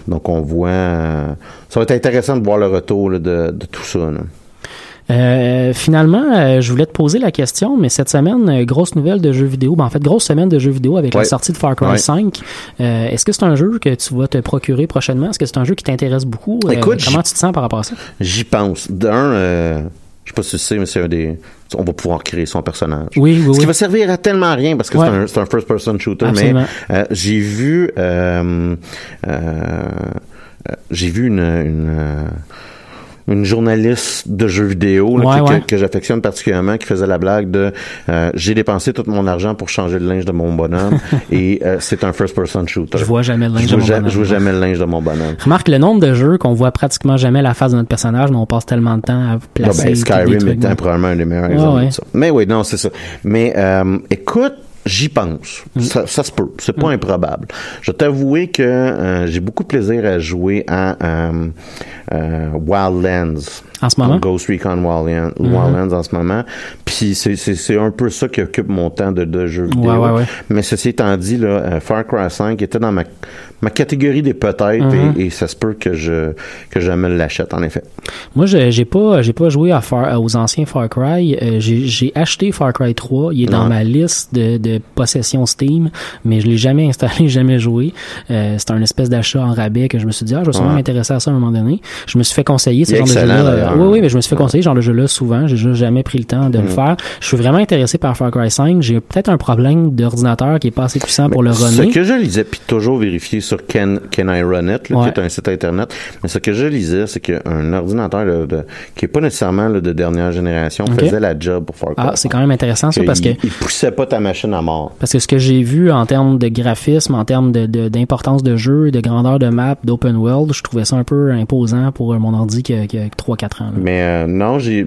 Donc on voit, euh, ça va être intéressant de voir le retour là, de, de tout ça. là. Euh, finalement, euh, je voulais te poser la question, mais cette semaine, euh, grosse nouvelle de jeux vidéo. Ben, en fait, grosse semaine de jeux vidéo avec la sortie de Far Cry Ouais. 5. Euh, Est-ce que c'est un jeu que tu vas te procurer prochainement? Est-ce que c'est un jeu qui t'intéresse beaucoup? Écoute, comment tu te sens par rapport à ça? J'y pense. D'un, je sais pas si tu sais, mais c'est un des. On va pouvoir créer son personnage. Oui, oui, Ce qui va servir à tellement rien parce que Ouais. c'est un, first-person shooter. Absolument. Mais j'ai vu, j'ai vu une, une, une journaliste de jeux vidéo là, Ouais, que, que- ouais. que j'affectionne particulièrement qui faisait la blague de euh, j'ai dépensé tout mon argent pour changer le linge de mon bonhomme *laughs* et euh, c'est un first-person shooter. Je vois jamais le linge Je de mon bonhomme. Je vois jamais le linge de mon bonhomme. Remarque le nombre de jeux qu'on voit pratiquement jamais la face de notre personnage, mais on passe tellement de temps à Ah placer ben, Skyrim ouais. probablement un des meilleurs exemples ouais. de ça. Mais oui, non, c'est ça. Mais euh, écoute, j'y pense. Mm. Ça, ça se peut. C'est pas improbable. Je t'avouer que euh, j'ai beaucoup de plaisir à jouer à euh, euh, Wildlands. En ce moment? Ghost Recon Wildlands, Mhm. Wildlands en ce moment. Puis c'est, c'est, c'est un peu ça qui occupe mon temps de, de jeu vidéo. Ouais, ouais, ouais. Mais ceci étant dit, là, euh, Far Cry 5 était dans ma, ma catégorie des peut-être Mhm. et, et ça se peut que je, que je me l'achète, en effet. Moi, je- j'ai pas, j'ai pas joué à Far- aux anciens Far Cry. Euh, j'ai, j'ai acheté Far Cry 3. Il est dans ma liste de, de possessions Steam, mais je l'ai jamais installé, *laughs* jamais joué. Euh, c'est un espèce d'achat en rabais que je me suis dit, ah, je vais sûrement m'intéresser à ça à un moment donné. Je me suis fait conseiller ce genre de jeu-là. Oui, oui, mais je me suis fait conseiller ce genre de jeu-là souvent. J'ai juste jamais pris le temps de le Mm. faire. Je suis vraiment intéressé par Far Cry 5. J'ai peut-être un problème d'ordinateur qui est pas assez puissant pour le Ce runner. que je lisais, puis toujours vérifier sur Can, Can I Run It, là, Ouais. qui est un site internet, mais ce que je lisais, c'est qu'un ordinateur là, de, qui est pas nécessairement là, de dernière génération faisait la job pour faire Ah, c'est quand même intéressant ça parce que il, poussait pas ta machine à mort. Parce que ce que j'ai vu en termes de graphisme, en termes de, de- d'importance de jeu, de grandeur de map, d'open world, je trouvais ça un peu imposant pour mon ordi qui a, qui a 3-4 ans. Là. Mais euh, non, j'ai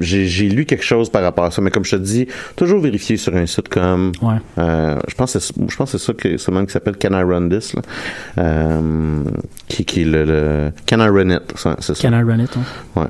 lu quelque chose par rapport à ça. Mais comme je te dis, toujours vérifier sur un site comme. Ouais. euh, je pense que c'est je pense c'est ça que c'est même qui s'appelle Can I Run This là, euh, qui qui est le, le Can I Run It, ça, c'est ça. Can I run it? hein? Ouais.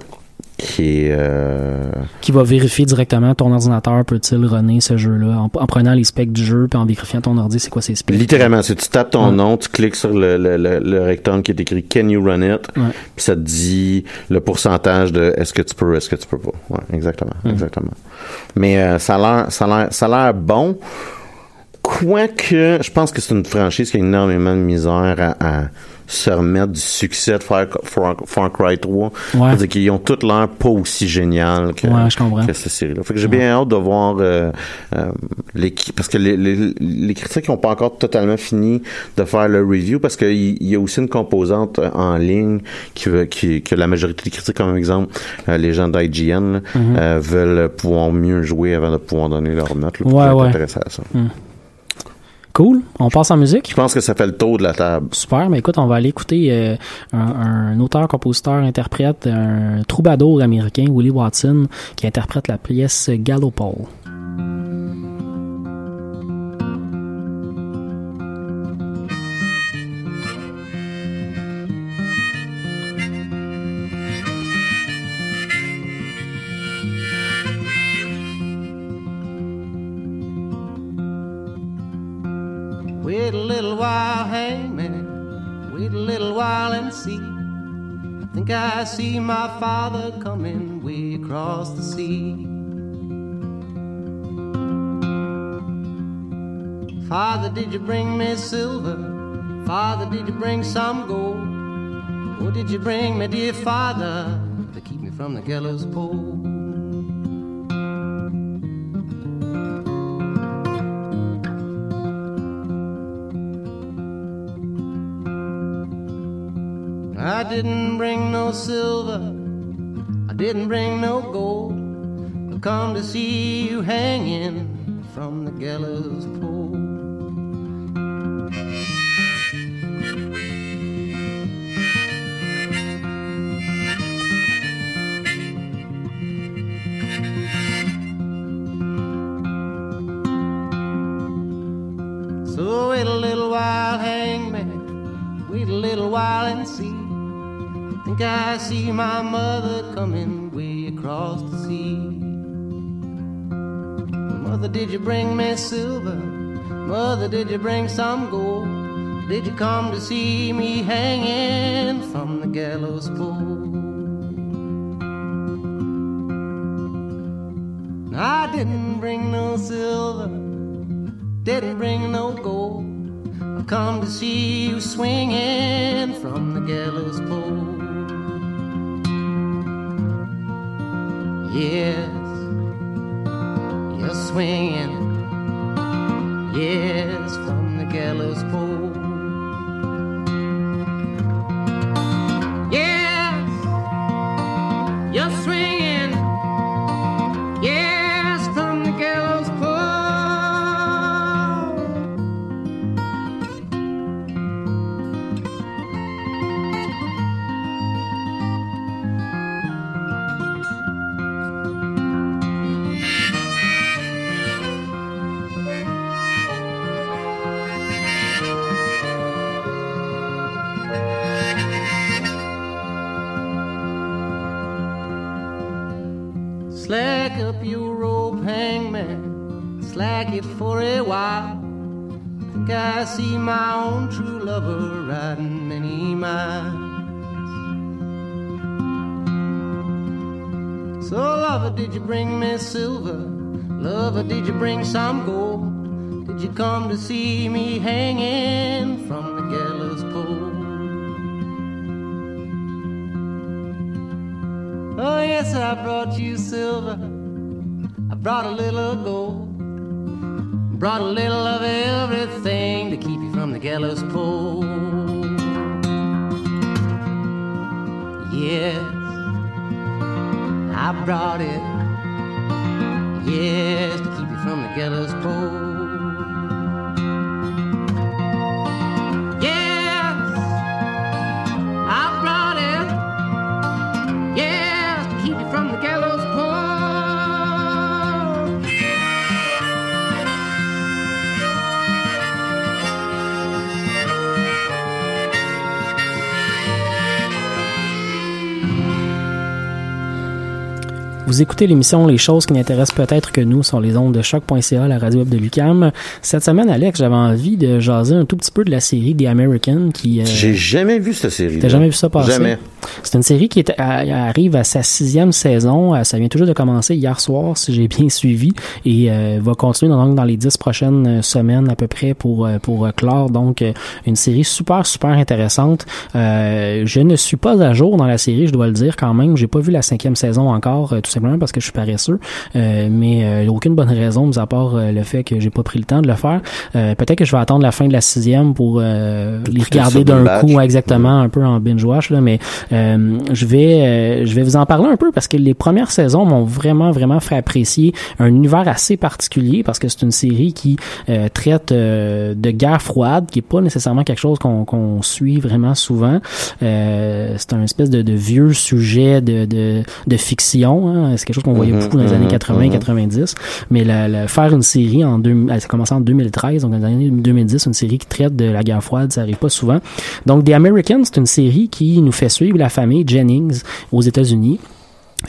Qui est euh, Qui va vérifier directement ton ordinateur peut-il runner ce jeu-là en, en prenant les specs du jeu puis en vérifiant ton ordi c'est quoi ses specs? Littéralement, si tu tapes ton Ouais. nom, tu cliques sur le, le, le, le rectangle qui est écrit Can you run it? Ouais. Puis ça te dit le pourcentage de est-ce que tu peux, est-ce que tu peux pas. Ouais, exactement, Mm. exactement. Mais euh, ça a l'air, ça a bon. Quoique, je pense que c'est une franchise qui a énormément de misère à, à se remettre du succès de Far, Far, Far Cry 3. Ouais. C'est-à-dire qu'ils ont toutes l'air pas aussi génial que, Ouais, que cette série-là. Fait que j'ai bien hâte de voir euh, euh, les parce que les, les, les critiques n'ont pas encore totalement fini de faire le review parce qu'il il y a aussi une composante euh, en ligne qui veut qui que la majorité des critiques comme exemple euh, les gens d'IGN Mhm. euh, veulent pouvoir mieux jouer avant de pouvoir donner leur note. Là, pour Ouais, ouais. à ça. Hmm. Cool. On passe en musique? Je pense que ça fait le tour de la table. Super, mais écoute, on va aller écouter euh, un, un auteur, compositeur, interprète, un troubadour américain, Willie Watson, qui interprète la pièce Gallopole. Father coming way across the sea. Father, did you bring me silver? Father, did you bring some gold? Or did you bring me, dear father, to keep me from the gallows pole? I didn't bring no silver, didn't bring no gold. I've come to see you hanging from the gallows pole. So wait a little while, hangman. Wait a little while and see. Think I see my mother coming bring me silver? Mother, did you bring some gold? Did you come to see me hanging from the gallows pole? I didn't bring no silver, didn't bring no gold. I've come to see you swinging from the gallows pole. You're swinging. Yeah. From the gallows pole. Vous écoutez l'émission Les choses qui n'intéressent peut-être que nous sur les ondes de choc.ca, la radio web de Lucam. Cette semaine, Alex, j'avais envie de jaser un tout petit peu de la série The American qui... euh, J'ai jamais vu cette série. T'as jamais vu ça passer? Jamais. C'est une série qui est, arrive à sa sixième saison. Euh, Ça vient toujours de commencer hier soir, si j'ai bien *laughs* suivi, et euh, va continuer dans, donc dans les dix prochaines semaines à peu près pour pour clore. Donc une série super super intéressante. Euh, je ne suis pas à jour dans la série, je dois le dire quand même. J'ai pas vu la cinquième saison encore, tout simplement parce que je suis paresseux. Euh, mais euh, aucune bonne raison, mis à part euh, le fait que j'ai pas pris le temps de le faire. Euh, Peut-être que je vais attendre la fin de la sixième pour les regarder d'un coup, exactement, un peu en binge watch là, mais je vais je vais vous en parler un peu parce que les premières saisons m'ont vraiment vraiment fait apprécier un univers assez particulier parce que c'est une série qui traite de guerre froide, qui est pas nécessairement quelque chose qu'on suit vraiment souvent. Euh, c'est un espèce de, de vieux sujet de de, de fiction, hein. C'est quelque chose qu'on voyait Mhm, beaucoup dans les mhm, années 80 mhm. 90, mais la, la- faire une série en deux, elle a commencé en 2013, donc dans les années 2010, une série qui traite de la guerre froide, ça arrive pas souvent. Donc The Americans, c'est une série qui nous fait suivre la famille Jennings aux États-Unis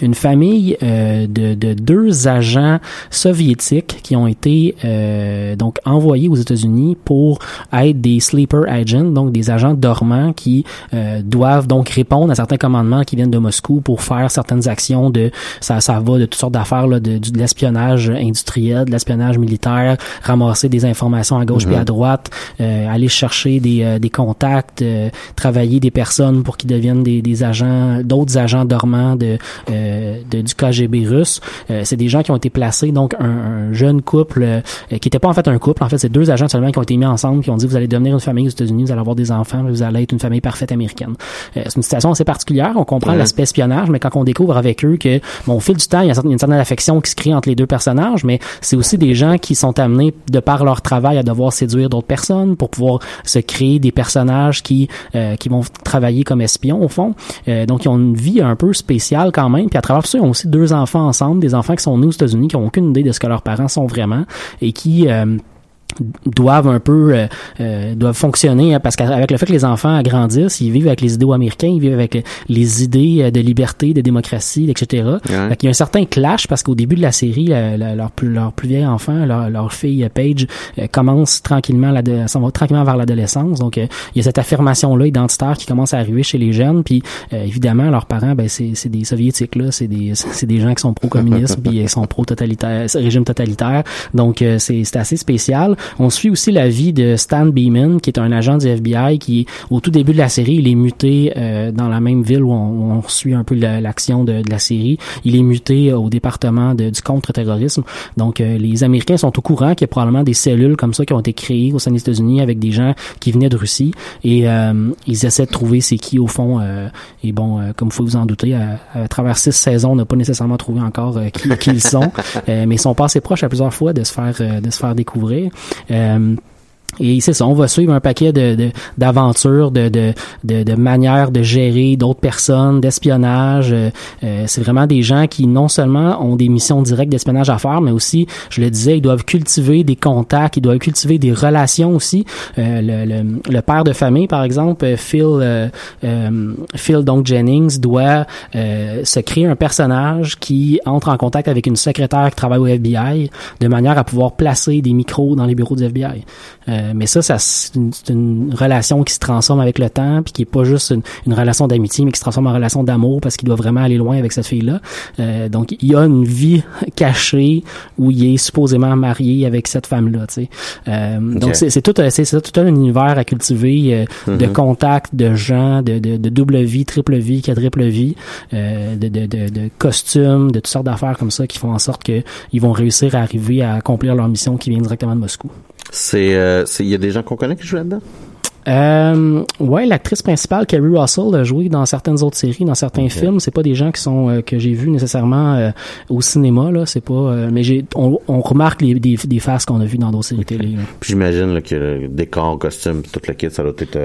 une famille euh, de, de deux agents soviétiques qui ont été euh, donc envoyés aux États-Unis pour être des sleeper agents, donc des agents dormants qui euh, doivent donc répondre à certains commandements qui viennent de Moscou pour faire certaines actions de ça ça va de toutes sortes d'affaires là, de, de l'espionnage industriel, de l'espionnage militaire, ramasser des informations à gauche Mhm. puis à droite, euh, aller chercher des, euh, des contacts, euh, travailler des personnes pour qu'ils deviennent des, des agents, d'autres agents dormants de, euh, de- du KGB russe. Euh, c'est des gens qui ont été placés, donc un, un jeune couple euh, qui n'était pas en fait un couple. En fait, c'est deux agents seulement qui ont été mis ensemble, qui ont dit vous allez devenir une famille aux États-Unis, vous allez avoir des enfants, vous allez être une famille parfaite américaine. Euh, c'est une situation assez particulière. On comprend Ouais. l'aspect espionnage, mais quand on découvre avec eux que, bon, au fil du temps, il y a une certaine- une certaine affection qui se crée entre les deux personnages, mais c'est aussi des gens qui sont amenés, de par leur travail, à devoir séduire d'autres personnes pour pouvoir se créer des personnages qui euh, qui vont travailler comme espions au fond. Euh, donc ils ont une vie un peu spéciale quand même. Puis à travers tout ça, ils ont aussi deux enfants ensemble, des enfants qui sont nés aux États-Unis, qui ont aucune idée de ce que leurs parents sont vraiment et qui euh, doivent un peu euh, euh, doivent fonctionner hein, parce qu'avec le fait que les enfants grandissent, ils vivent avec les idéaux américains, ils vivent avec les idées euh, de liberté, de démocratie, etc. Ouais. il y a un certain clash parce qu'au début de la série, la, la, leur, plus, leur plus vieil enfant, leur, leur fille Paige, euh, commence tranquillement la s'en va tranquillement vers l'adolescence. Donc il y a cette affirmation là identitaire qui commence à arriver chez les jeunes. Puis évidemment leurs parents, ben c'est des soviétiques là, c'est des *laughs* c'est des gens qui sont pro communistes puis ils sont pro totalitaire régime totalitaire. Donc c'est assez spécial. On suit aussi la vie de Stan Beeman, qui est un agent du FBI qui, au tout début de la série, il est muté euh, dans la même ville où on, on suit un peu l'action de, de, la série. Il est muté au département de, du contre-terrorisme. Donc, euh, les Américains sont au courant qu'il y a probablement des cellules comme ça qui ont été créées au sein des États-Unis avec des gens qui venaient de Russie. Et euh, ils essaient de trouver c'est qui au fond. et bon, comme vous vous en douter, à, à travers six saisons, on n'a pas nécessairement trouvé encore qui, qui ils sont. *laughs* mais ils sont pas assez proches à plusieurs fois de se faire de se faire découvrir. Euh, et c'est ça, on va suivre un paquet de d'aventures, de, de, de, de, manières de gérer d'autres personnes, d'espionnage. Euh, euh, c'est vraiment des gens qui non seulement ont des missions directes d'espionnage à faire, mais aussi, je le disais, ils doivent cultiver des contacts, ils doivent cultiver des relations aussi. Euh, le, le, le, père de famille, par exemple, Phil, euh, Phil donc Jennings, doit se créer un personnage qui entre en contact avec une secrétaire qui travaille au FBI, de manière à pouvoir placer des micros dans les bureaux du FBI. Euh, mais ça, ça c'est une, relation qui se transforme avec le temps, puis qui est pas juste une, relation d'amitié, mais qui se transforme en relation d'amour parce qu'il doit vraiment aller loin avec cette fille-là. Euh, donc, il y a une vie *laughs* cachée où il est supposément marié avec cette femme-là. Tu sais. Euh, Donc, c'est tout, c'est tout un univers à cultiver de mm-hmm. contacts, de gens, de, de, de, double vie, triple vie, quadruple vie, de, de, de, de costumes, de toutes sortes d'affaires comme ça qui font en sorte qu'ils vont réussir à arriver à accomplir leur mission qui vient directement de Moscou. C'est, euh, il y a des gens qu'on connaît qui jouent là-dedans? Euh, ouais, l'actrice principale, Carrie Russell, a joué dans certaines autres séries, dans certains films. C'est pas des gens qui sont euh, que j'ai vus nécessairement euh, au cinéma là. C'est pas, euh, mais j'ai, on, on, remarque les, des, des faces qu'on a vues dans d'autres séries télé. Puis j'imagine que le décor, costume, tout le kit, ça doit être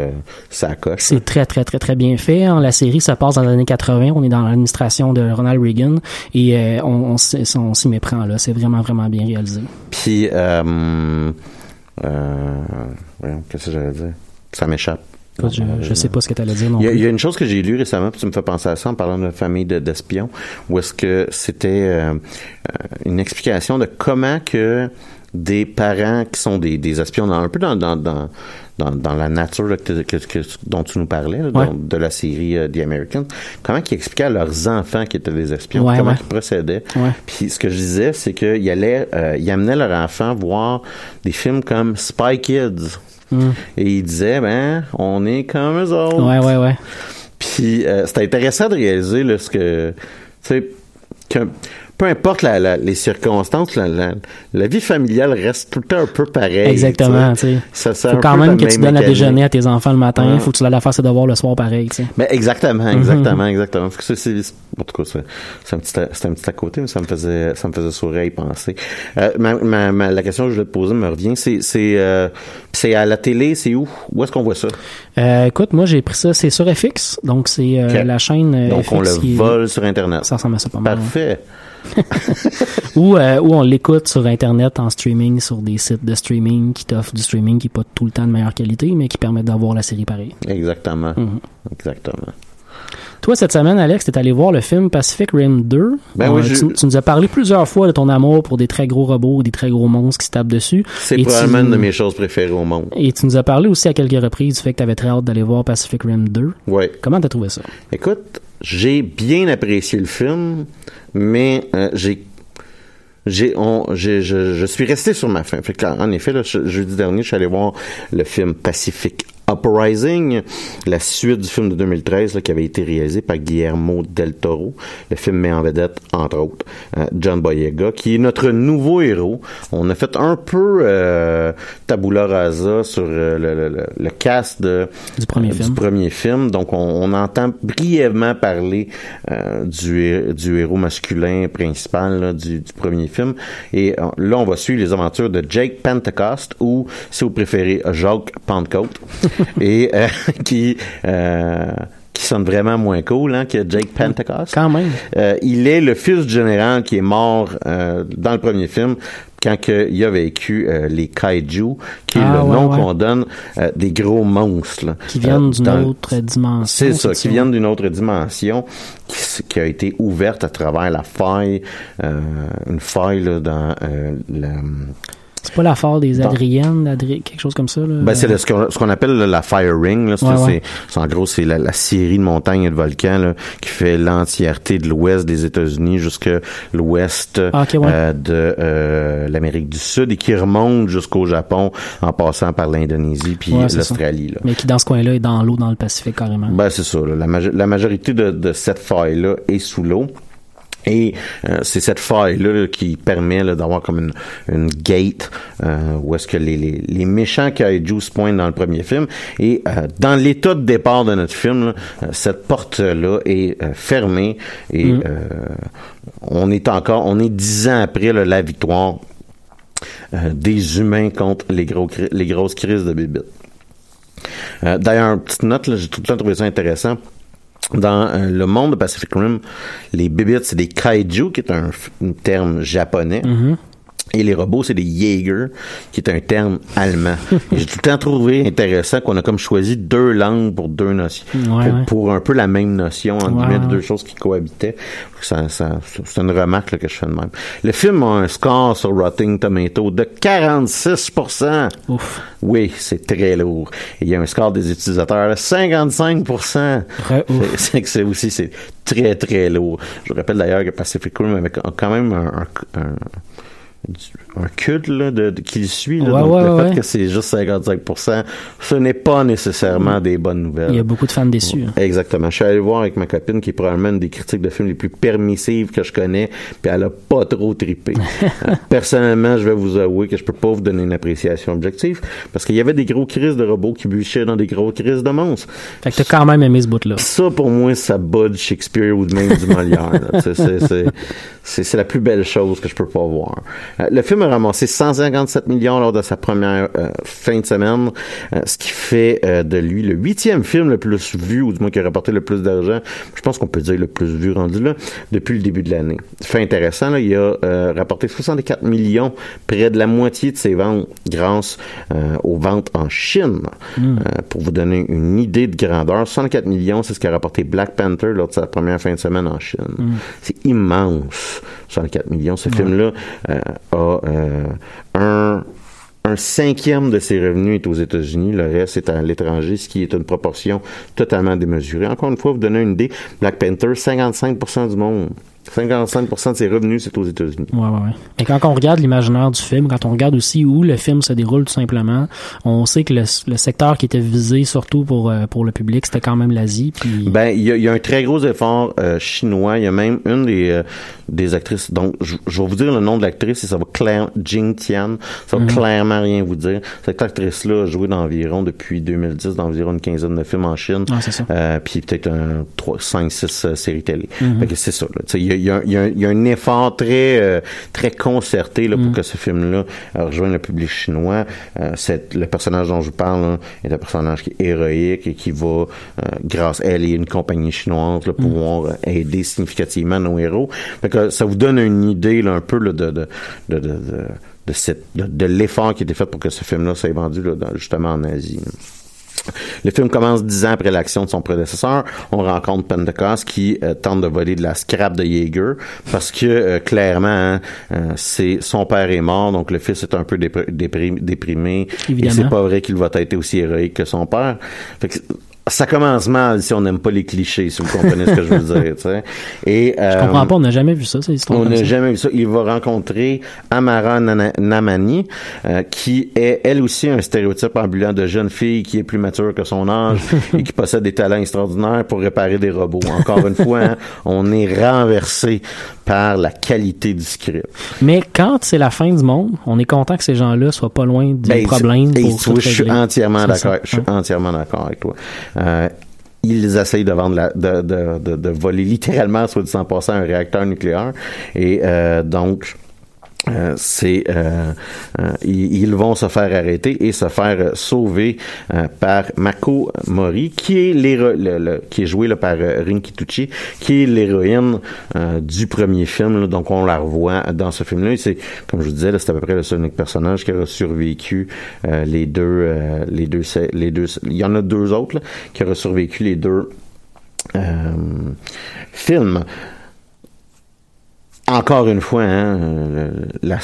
ça coche. C'est très très très très bien fait. Hein. La série, ça passe dans les années 80. On est dans l'administration de Ronald Reagan et on, on, on s'y méprend là. C'est vraiment vraiment bien réalisé. Puis euh, euh, qu'est-ce que j'allais dire? Ça m'échappe. je, je sais pas ce que tu allais dire non il y, a, il y, a, une chose que j'ai lue récemment, puis tu me fais penser à ça en parlant de famille d'espions, où est-ce que c'était euh, une explication de comment que des parents qui sont des, des espions, un peu dans, dans, dans, dans, dans la nature là, que, que, que, dont tu nous parlais, là, ouais. de la série uh, The Americans, comment ils expliquaient à leurs enfants qui étaient des espions, ouais, comment ouais. ils procédaient. Puis ce que je disais, c'est qu'ils allaient, euh, ils amenaient leurs enfants voir des films comme Spy Kids. Mm. Et ils disaient, ben, on est comme eux autres. Ouais, ouais, ouais. Puis euh, c'était intéressant de réaliser là, ce que, tu sais, que peu importe la, la, les circonstances, la, la, vie familiale reste tout le temps un peu pareille. Exactement, tu sais. Faut quand même que tu donnes à déjeuner à tes enfants le matin, il faut que tu l'ailles faire ses devoirs le soir pareil, tu sais. Mais exactement, exactement, mm -hmm. exactement. C'est, c'est, en tout cas, c'est un petit, c'est un petit à côté, mais ça me faisait, ça me faisait sourire y penser. Euh, ma, ma, ma, la question que je voulais te poser me revient, c'est, c'est, euh, c'est à la télé, c'est où? Où est-ce qu'on voit ça? Euh, écoute, moi, j'ai pris ça, c'est sur FX, donc c'est euh, okay. la chaîne Donc FX on le vole sur Internet. Ça ressemble à ça pas mal. Parfait. *laughs* ou, euh, ou on l'écoute sur Internet en streaming, sur des sites de streaming qui t'offrent du streaming qui n'est pas tout le temps de meilleure qualité, mais qui permettent d'avoir la série pareille. Exactement. Mm -hmm. Exactement. Toi, cette semaine, Alex, t'es allé voir le film Pacific Rim 2. Ben oui, tu, je... tu, nous as parlé plusieurs fois de ton amour pour des très gros robots, des très gros monstres qui se tapent dessus. C'est probablement tu... une de mes choses préférées au monde. Et tu nous as parlé aussi à quelques reprises du fait que tu avais très hâte d'aller voir Pacific Rim 2. Oui. Comment t'as trouvé ça? Écoute, j'ai bien apprécié le film, mais euh, j'ai on j'ai je, je suis resté sur ma fin. En effet, jeudi dernier, je suis allé voir le film Pacific Uprising, la suite du film de 2013 là, qui avait été réalisé par Guillermo del Toro. Le film met en vedette, entre autres, euh, John Boyega, qui est notre nouveau héros. On a fait un peu euh, tabula rasa sur euh, le, le, le, cast de, du, premier, film. du premier film. Donc, on, on entend brièvement parler du, du héros masculin principal là, du, du, premier film. Et là, on va suivre les aventures de Jake Pentecost ou, si vous préférez, Jacques Pentecôte. *laughs* *laughs* et euh, *laughs* qui euh, qui sonne vraiment moins cool hein, que Jake Pentecost. Quand même. Euh, il est le fils du général qui est mort euh, dans le premier film quand que il a vécu euh, les kaiju, qui est Ah, le ouais, nom ouais. qu'on donne des gros monstres. là. Qui viennent d'une autre dimension. C'est ça, qui viennent d'une autre dimension, qui, a été ouverte à travers la faille, une faille là, dans la... C'est pas la phare des Adriennes, Adri- quelque chose comme ça. Là. Ben, c'est ce qu'on appelle là, la Fire Ring. Ouais, ouais. en gros, c'est la, la série de montagnes et de volcans là, qui fait l'entièreté de l'ouest des États-Unis jusqu'à l'ouest Ah, ouais. euh, de euh, l'Amérique du Sud et qui remonte jusqu'au Japon en passant par l'Indonésie puis l'Australie. Mais qui, dans ce coin-là, est dans l'eau, dans le Pacifique, carrément. Ben, c'est ça. là. La, la majorité de, de cette faille-là est sous l'eau. Et euh, c'est cette faille-là là, qui permet d'avoir comme une, une gate euh, où est-ce que les, les, les méchants kaiju se pointent dans le premier film. Et euh, dans l'état de départ de notre film, là, euh, cette porte-là est euh, fermée et Mm. euh, on est encore, on est dix ans après là, la victoire euh, des humains contre les, gros, cri- les grosses crises de bébites. Euh, D'ailleurs, petite note, j'ai tout le temps trouvé ça intéressant. Dans euh, le monde de Pacific Rim, les bibites, c'est des kaiju, qui est un, terme japonais. Mhm. Et les robots, c'est des Jaeger, qui est un terme allemand. *laughs* J'ai tout le temps trouvé intéressant qu'on a comme choisi deux langues pour deux notions. Ouais, pour, ouais. pour un peu la même notion, en guillemets, de deux choses qui cohabitaient. Ça, ça, c'est une remarque là, que je fais de même. Le film a un score sur Rotten Tomato de 46% Ouf. Oui, c'est très lourd. Et il y a un score des utilisateurs de 55 Très ouf. C'est- C'est que c'est aussi c'est très très lourd. Je rappelle d'ailleurs que Pacific Rim avait quand même un, un, un- un culte là, de, de- qui le suit. Là, Ouais, donc ouais, le ouais. fait que c'est juste 55 ce n'est pas nécessairement des bonnes nouvelles. Il y a beaucoup de fans déçus. hein. Exactement. Je suis allé voir avec ma copine qui est probablement une des critiques de films les plus permissives que je connais, puis elle a pas trop trippé. *laughs* Euh, Personnellement, je vais vous avouer que je peux pas vous donner une appréciation objective parce qu'il y avait des gros crises de robots qui bûchaient dans des gros crises de monstres. Fait que t'as quand même aimé ce bout-là. Ça, pour moi, ça bat du Shakespeare ou de même du Molière. c'est la plus belle chose que je peux pas voir. Euh, le film a ramassé 157 millions lors de sa première euh, fin de semaine, euh, ce qui fait de lui le huitième film le plus vu, ou du moins qui a rapporté le plus d'argent. Je pense qu'on peut dire le plus vu rendu là, depuis le début de l'année. Fait intéressant, là, il a euh, rapporté 64 millions, près de la moitié de ses ventes grâce euh, aux ventes en Chine. Mm. Euh, pour vous donner une idée de grandeur, 64 millions, c'est ce qu'a rapporté Black Panther lors de sa première fin de semaine en Chine. Mm. C'est immense, 64 millions. Ce film-là euh, a euh, un un cinquième de ses revenus est aux États-Unis, le reste est à l'étranger, ce qui est une proportion totalement démesurée. Encore une fois, vous donner une idée, Black Panther, 55% du monde. 55% de ses revenus, c'est aux États-Unis. Ouais, ouais, ouais. Et quand on regarde l'imaginaire du film, quand on regarde aussi où le film se déroule tout simplement, on sait que le, le secteur qui était visé surtout pour, euh, pour le public, c'était quand même l'Asie. Puis... Ben, il y a, il y a un très gros effort euh, chinois. Il y a même une des, euh, des actrices. Donc, je, je vais vous dire le nom de l'actrice et ça va clair, Jing Tian. Ça va Mhm. clairement rien vous dire. Cette actrice-là a joué d'environ depuis 2010 d'environ une quinzaine de films en Chine. Ah, c'est ça. Euh, puis peut-être un 3, 5, 6 euh, séries télé. Fait que c'est ça. là. Il y a, il y, a, il y, a, il y a un effort très euh, très concerté là, pour Mhm. que ce film-là rejoigne le public chinois. Euh, le personnage dont je vous parle là, est un personnage qui est héroïque et qui va, euh, grâce à elle et une compagnie chinoise, là, pouvoir aider significativement nos héros. Fait que ça vous donne une idée là, un peu là, de, de, de, de, de, l'effort qui a été fait pour que ce film-là soit vendu là, dans- justement en Asie. Le film commence dix ans après l'action de son prédécesseur. On rencontre Pentecost qui euh, tente de voler de la scrap de Jaeger parce que euh, clairement, hein, euh, c'est son père est mort, donc le fils est un peu dépr- déprim- déprimé. Et c'est pas vrai qu'il va être aussi héroïque que son père. Fait que ça commence mal si on n'aime pas les clichés, si vous comprenez ce que je veux dire. tu sais. Et, Je euh, comprends pas, on n'a jamais vu ça, cette histoire. on n'a jamais vu ça. Il va rencontrer Amara Nana- Namani, euh, qui est elle aussi un stéréotype ambulant de jeune fille qui est plus mature que son âge *laughs* et qui possède des talents extraordinaires pour réparer des robots. Encore une fois, hein, on est renversé par la qualité du script. Mais quand c'est la fin du monde, on est content que ces gens-là soient pas loin du Ben, problème et pour je suis entièrement d'accord. Je suis entièrement d'accord avec toi. Euh, ils essayent de vendre la, de, de, de, de voler littéralement, soit dit en passant, un réacteur nucléaire. Et euh, donc, euh, c'est euh, euh, ils, vont se faire arrêter et se faire sauver par Mako Mori qui est le, qui est joué par Rinki Tucci qui est l'héroïne du premier film donc on la revoit dans ce film là c'est comme je vous disais c'est à peu près le seul unique personnage qui a survécu les deux les deux les deux il y en a deux autres qui auraient survécu les deux films encore une fois, hein, la,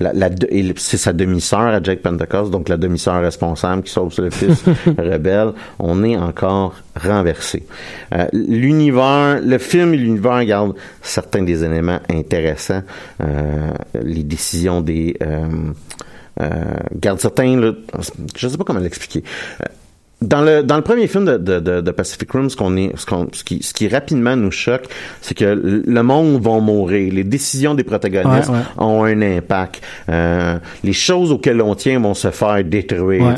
la, la, c'est sa demi-sœur à Jack Pentecost, donc la demi-sœur responsable qui sauve le fils *laughs* rebelle. On est encore renversé. Euh, l'univers, le film et l'univers gardent certains des éléments intéressants, euh, les décisions des euh, euh garde certains, là, je sais pas comment l'expliquer. Dans le, dans le premier film de, de, de Pacific Rim, ce, qu'on est, ce, qu'on, ce, qui, ce qui rapidement nous choque, c'est que le monde va mourir. Les décisions des protagonistes ont un impact. Euh, les choses auxquelles on tient vont se faire détruire.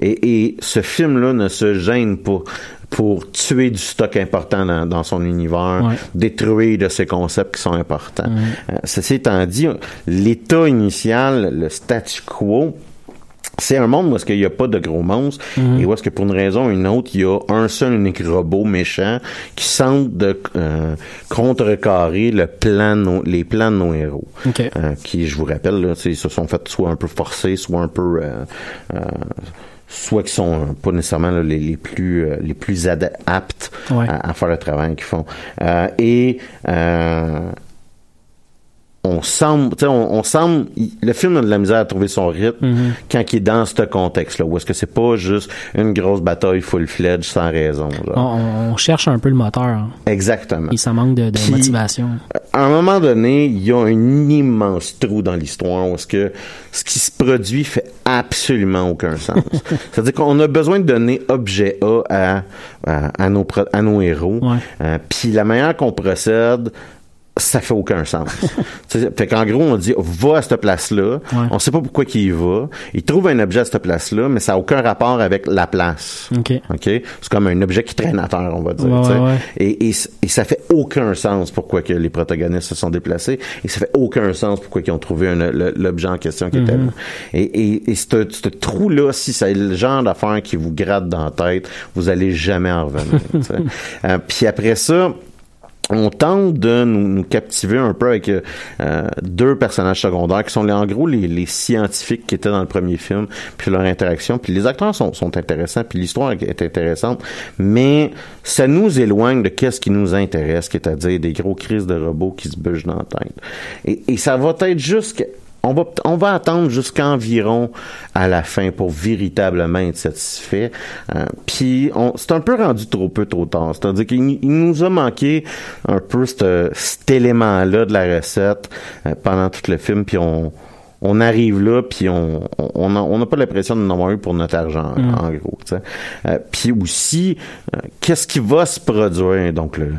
Et, et ce film-là ne se gêne pas pour tuer du stock important dans, dans son univers, détruire de ces concepts qui sont importants. Euh, ceci étant dit, l'état initial, le statu quo, c'est un monde où est-ce qu'il n'y a pas de gros monstres mhm. et où est-ce que pour une raison ou une autre, il y a un seul unique robot méchant qui semble de euh, contrecarrer le plan les plans de nos héros. Euh, qui, je vous rappelle, là, se sont fait soit un peu forcés, soit un peu euh, euh soit qui sont pas nécessairement les, les, plus les plus aptes à, à, faire le travail qu'ils font. et on semble, on, on semble, le film a de la misère à trouver son rythme mm-hmm. quand il est dans ce contexte-là, où est-ce que c'est pas juste une grosse bataille full-fledged sans raison. On, cherche un peu le moteur. Hein. Exactement. Et ça manque de, de motivation. À un moment donné, il y a un immense trou dans l'histoire où est-ce que ce qui se produit fait absolument aucun sens. *laughs* C'est-à-dire qu'on a besoin de donner objet A à, à, nos, à nos héros. Euh, Puis la manière qu'on procède, ça fait aucun sens. *laughs* fait qu'en gros, on dit va à cette place-là. On sait pas pourquoi qu'il y va. Il trouve un objet à cette place-là, mais ça a aucun rapport avec la place. OK. OK? C'est comme un objet qui traîne à terre, on va dire. et, et, et, ça fait aucun sens pourquoi que les protagonistes se sont déplacés. Et ça fait aucun sens pourquoi ils ont trouvé l'objet en question qui était là. Mm-hmm. Et, et, et ce, ce trou-là, si c'est le genre d'affaire qui vous gratte dans la tête, vous allez jamais en revenir. *laughs* euh, Puis après ça, on tente de nous, captiver un peu avec euh, deux personnages secondaires qui sont en gros les, scientifiques qui étaient dans le premier film, puis leur interaction, puis les acteurs sont, sont intéressants, puis l'histoire est intéressante, mais ça nous éloigne de qu'est-ce qui nous intéresse, qui est à dire des gros crises de robots qui se bougent dans la tête. Et, et ça va être juste on va, on va attendre jusqu'environ à la fin pour véritablement être satisfait. Euh, Puis c'est un peu rendu trop peu trop tard. C'est-à-dire qu'il nous a manqué un peu cet élément-là de la recette euh, pendant tout le film. Puis on, on arrive là, puis on on on n'a pas l'impression de avoir eu pour notre argent, mm. en gros. Euh, puis aussi, euh, qu'est-ce qui va se produire? Donc, le,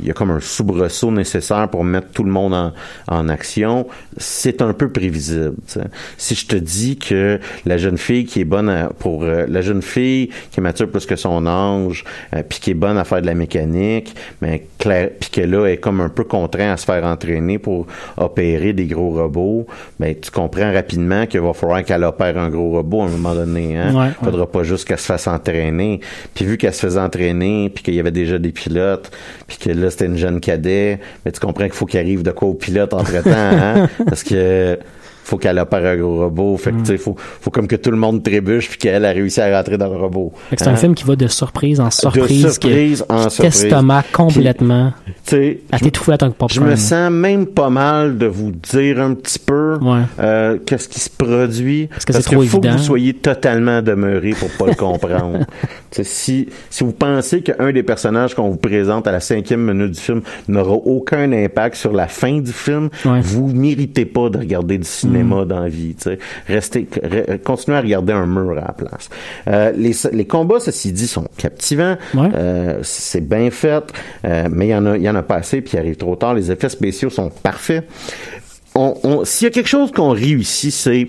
il y a comme un soubresaut nécessaire pour mettre tout le monde en, en action. C'est un peu prévisible. Si je te dis que la jeune fille qui est bonne pour euh, la jeune fille qui est mature plus que son âge, euh, puis qui est bonne à faire de la mécanique, mais puis que là est comme un peu contraint à se faire entraîner pour opérer des gros robots, ben tu comprends rapidement qu'il va falloir qu'elle opère un gros robot à un moment donné. Hein? Il faudra pas juste qu'elle se fasse entraîner. Puis vu qu'elle se faisait entraîner, puis qu'il y avait déjà des pilotes, puis que là c'était une jeune cadet, mais tu comprends qu'il faut qu'il arrive de quoi au pilote entre temps, hein? *laughs* Parce que faut qu'elle opère un gros robot. Fait que, tu sais, faut, faut comme que tout le monde trébuche puis qu'elle a réussi à rentrer dans le robot. C'est un hein? film qui va de surprise en surprise. De surprise en surprise. complètement. Tu à t'étouffer à tant que Je me sens même pas mal de vous dire un petit peu euh, qu'est-ce qui se produit. Parce que c'est trop faut que vous soyez totalement demeuré pour pas le *laughs* comprendre. si, si vous pensez qu'un des personnages qu'on vous présente à la cinquième minute du film n'aura aucun impact sur la fin du film, vous méritez pas de regarder du cinéma cinéma dans la vie. Restez, continuez à regarder un mur à la place. Euh, les, les combats, ceci dit, sont captivants. Euh, c'est bien fait, euh, mais il y en a, il y en a pas assez, puis il arrive trop tard. Les effets spéciaux sont parfaits. On, on, S'il y a quelque chose qu'on réussit, c'est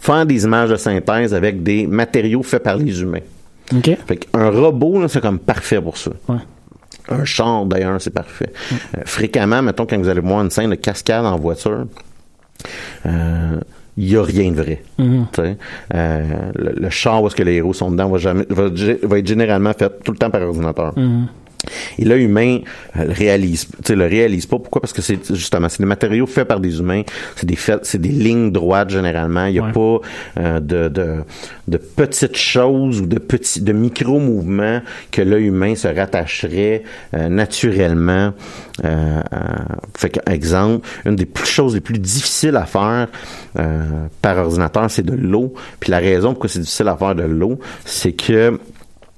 faire des images de synthèse avec des matériaux faits par les humains. Okay. Fait un robot, c'est comme parfait pour ça. Un char, d'ailleurs, c'est parfait. Euh, fréquemment, mettons, quand vous allez voir une scène de cascade en voiture, il y a rien de vrai. Mhm. Euh, le, le char où est-ce que les héros sont dedans va jamais va, gé- va être généralement fait tout le temps par ordinateur. Mhm. Et l'œil humain euh, le réalise, tu sais, le réalise pas. Pourquoi? Parce que c'est justement, c'est des matériaux faits par des humains. C'est des faits, c'est des lignes droites généralement. Il y a Ouais. pas euh, de, de de petites choses ou de petits, de micro mouvements que l'œil humain se rattacherait euh, naturellement. Euh, fait que, exemple, une des plus choses les plus difficiles à faire par ordinateur, c'est de l'eau. Puis la raison pourquoi c'est difficile à faire de l'eau, c'est que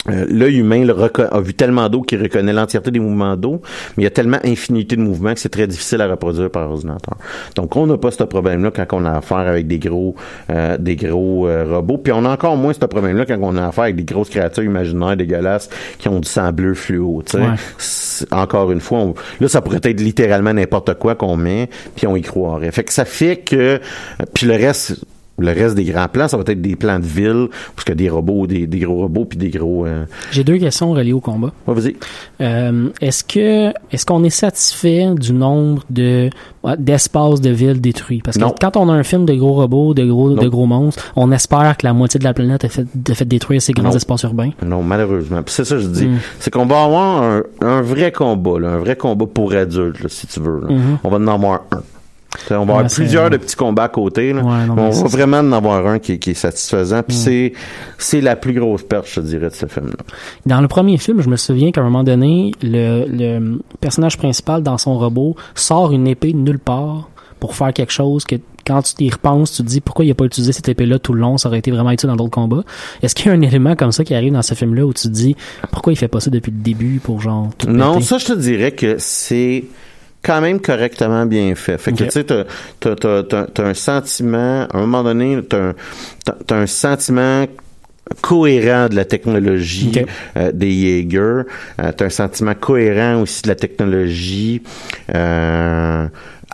euh, L'œil humain le a vu tellement d'eau qu'il reconnaît l'entièreté des mouvements d'eau, mais il y a tellement infinité de mouvements que c'est très difficile à reproduire par ordinateur. Donc on n'a pas ce problème-là quand on a affaire avec des gros euh, des gros euh, robots, puis on a encore moins ce problème-là quand on a affaire avec des grosses créatures imaginaires dégueulasses qui ont du sang bleu fluo. Ouais. Encore une fois, on- là ça pourrait être littéralement n'importe quoi qu'on met, puis on y croirait. Fait que ça fait que euh, puis le reste le reste des grands plans, ça va être des plans de ville, parce que des robots, des, des gros robots, puis des gros... euh, J'ai deux questions reliées au combat. Ouais, vas-y. Euh, est-ce que est-ce qu'on est satisfait du nombre de d'espaces de villes détruits? Parce que Non. quand on a un film de gros robots, de gros de gros monstres, on espère que la moitié de la planète est fait, est fait détruire ces grands Non. espaces urbains. Non, malheureusement. Puis c'est ça que je dis. Mm. C'est qu'on va avoir un, un vrai combat, là, un vrai combat pour adultes, là, si tu veux. là. Mhm. On va en avoir un. On va Ouais, avoir plusieurs de petits combats à côté. Là. Ouais, non, mais mais on va vraiment en avoir un qui, qui est satisfaisant. Puis Mm. c'est la plus grosse perte, je dirais, de ce film-là. Dans le premier film, je me souviens qu'à un moment donné, le, le personnage principal dans son robot sort une épée de nulle part pour faire quelque chose que quand tu y repenses, tu te dis pourquoi il a pas utilisé cette épée-là tout le long, ça aurait été vraiment utile dans d'autres combats. Est-ce qu'il y a un élément comme ça qui arrive dans ce film-là où tu te dis pourquoi il fait pas ça depuis le début pour genre tout Non, péter? ça, je te dirais que c'est quand même correctement bien fait. Fait que, tu sais, t'as, t'as, t'as, t'as- t'as un sentiment, à un moment donné, t'as un, t'as, un sentiment cohérent de la technologie euh, des Jaeger. Euh, t'as un sentiment cohérent aussi de la technologie euh,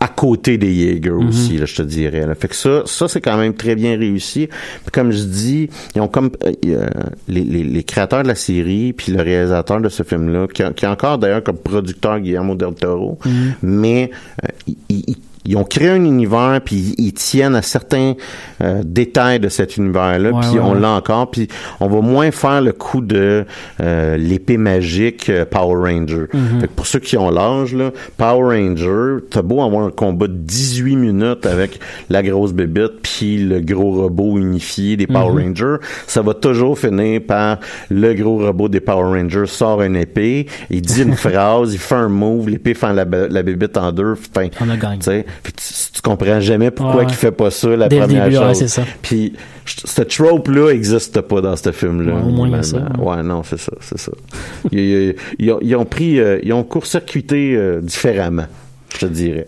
à côté des Jaeger Mhm. aussi, là, je te dirais. là. Fait que ça, ça c'est quand même très bien réussi. Puis comme je dis, ils ont comme euh, euh, les, les, les créateurs de la série, puis le réalisateur de ce film-là, qui, qui a encore d'ailleurs comme producteur Guillermo del Toro, Mhm. mais euh, ils- ils- ils ont créé un univers puis ils, tiennent à certains euh, détails de cet univers-là Ouais, puis ouais, on ouais. l'a encore puis on va moins faire le coup de euh, l'épée magique euh, Power Ranger. Mhm. Fait que pour ceux qui ont l'âge Power Ranger, t'as beau avoir un combat de 18 minutes avec la grosse bébite puis le gros robot unifié des Power Mhm. Rangers, ça va toujours finir par le gros robot des Power Rangers sort une épée, il dit une *laughs* phrase, il fait un move, l'épée fait la, la bébite en deux, fin, On a gagné. Tu sais, puis tu, tu comprends jamais pourquoi Ouais, il fait pas ça la Dès le première début, chose. c'est ça. Puis ce trope là existe pas dans ce film là. Ouais, au moins, ça, Ouais, non, c'est ça, c'est ça. ils, ils- ils ont, ils ont pris euh, ils ont court-circuité euh, différemment, je te dirais.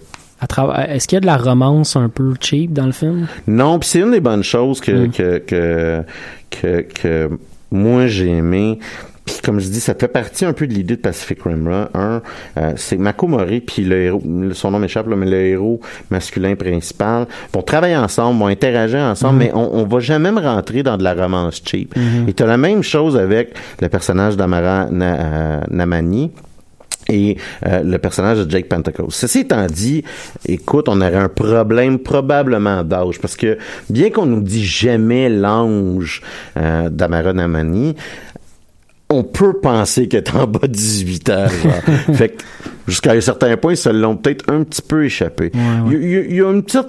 Est-ce qu'il y a de la romance un peu cheap dans le film? Non, puis c'est une des bonnes choses que Mm. que, que que que moi j'ai aimé. Puis comme je dis, ça fait partie un peu de l'idée de Pacific Rim. là. Un, euh, c'est Mako Mori, puis le héros, son nom m'échappe, mais le héros masculin principal, vont travailler ensemble, vont interagir ensemble, Mhm. mais on, on va jamais me rentrer dans de la romance cheap. Mhm. Et t'as la même chose avec le personnage d'Amara Na- euh, Namani et euh, le personnage de Jake Pentecost. Ceci étant dit, écoute, on aurait un problème probablement d'âge parce que bien qu'on nous dit jamais l'ange euh, d'Amara Namani, on peut penser qu'elle est en bas de 18 ans. *laughs* fait que jusqu'à un certain point, ils se l'ont peut-être un petit peu échappé. Ouais, ouais. Il y, a- il y a une petite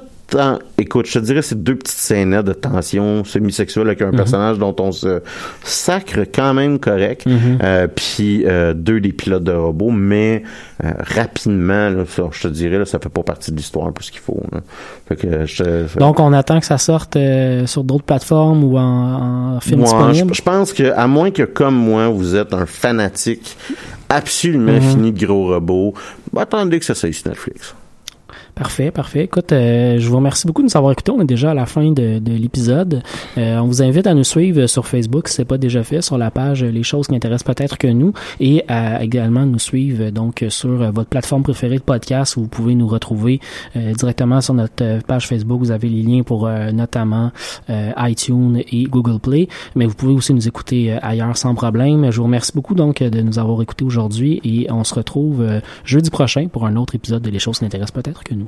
écoute, je te dirais c'est deux petites scènes de tension semi-sexuelle avec un Mhm. personnage dont on se sacre quand même correct, Mhm. euh, puis euh, deux des pilotes de robots, mais euh, rapidement, là, ça, je te dirais, là, ça fait pas partie de l'histoire plus qu'il faut. là. Fait que je Donc on attend que ça sorte euh, sur d'autres plateformes ou en, en film Moi, je, disponible? je pense que à moins que comme moi vous êtes un fanatique absolument Mhm. fini de gros robots, bah, attendez que ça soit sur Netflix. Parfait, parfait. Écoute, euh, je vous remercie beaucoup de nous avoir écoutés. On est déjà à la fin de, de l'épisode. Euh, on vous invite à nous suivre sur Facebook si c'est pas déjà fait, sur la page Les choses qui intéressent peut-être que nous, et à également nous suivre euh, donc sur euh, votre plateforme préférée de podcast où vous pouvez nous retrouver euh, directement sur notre page Facebook. Vous avez les liens pour notamment iTunes et Google Play, mais vous pouvez aussi nous écouter ailleurs sans problème. Je vous remercie beaucoup donc de nous avoir écoutés aujourd'hui et on se retrouve jeudi prochain pour un autre épisode de Les choses qui intéressent peut-être que nous.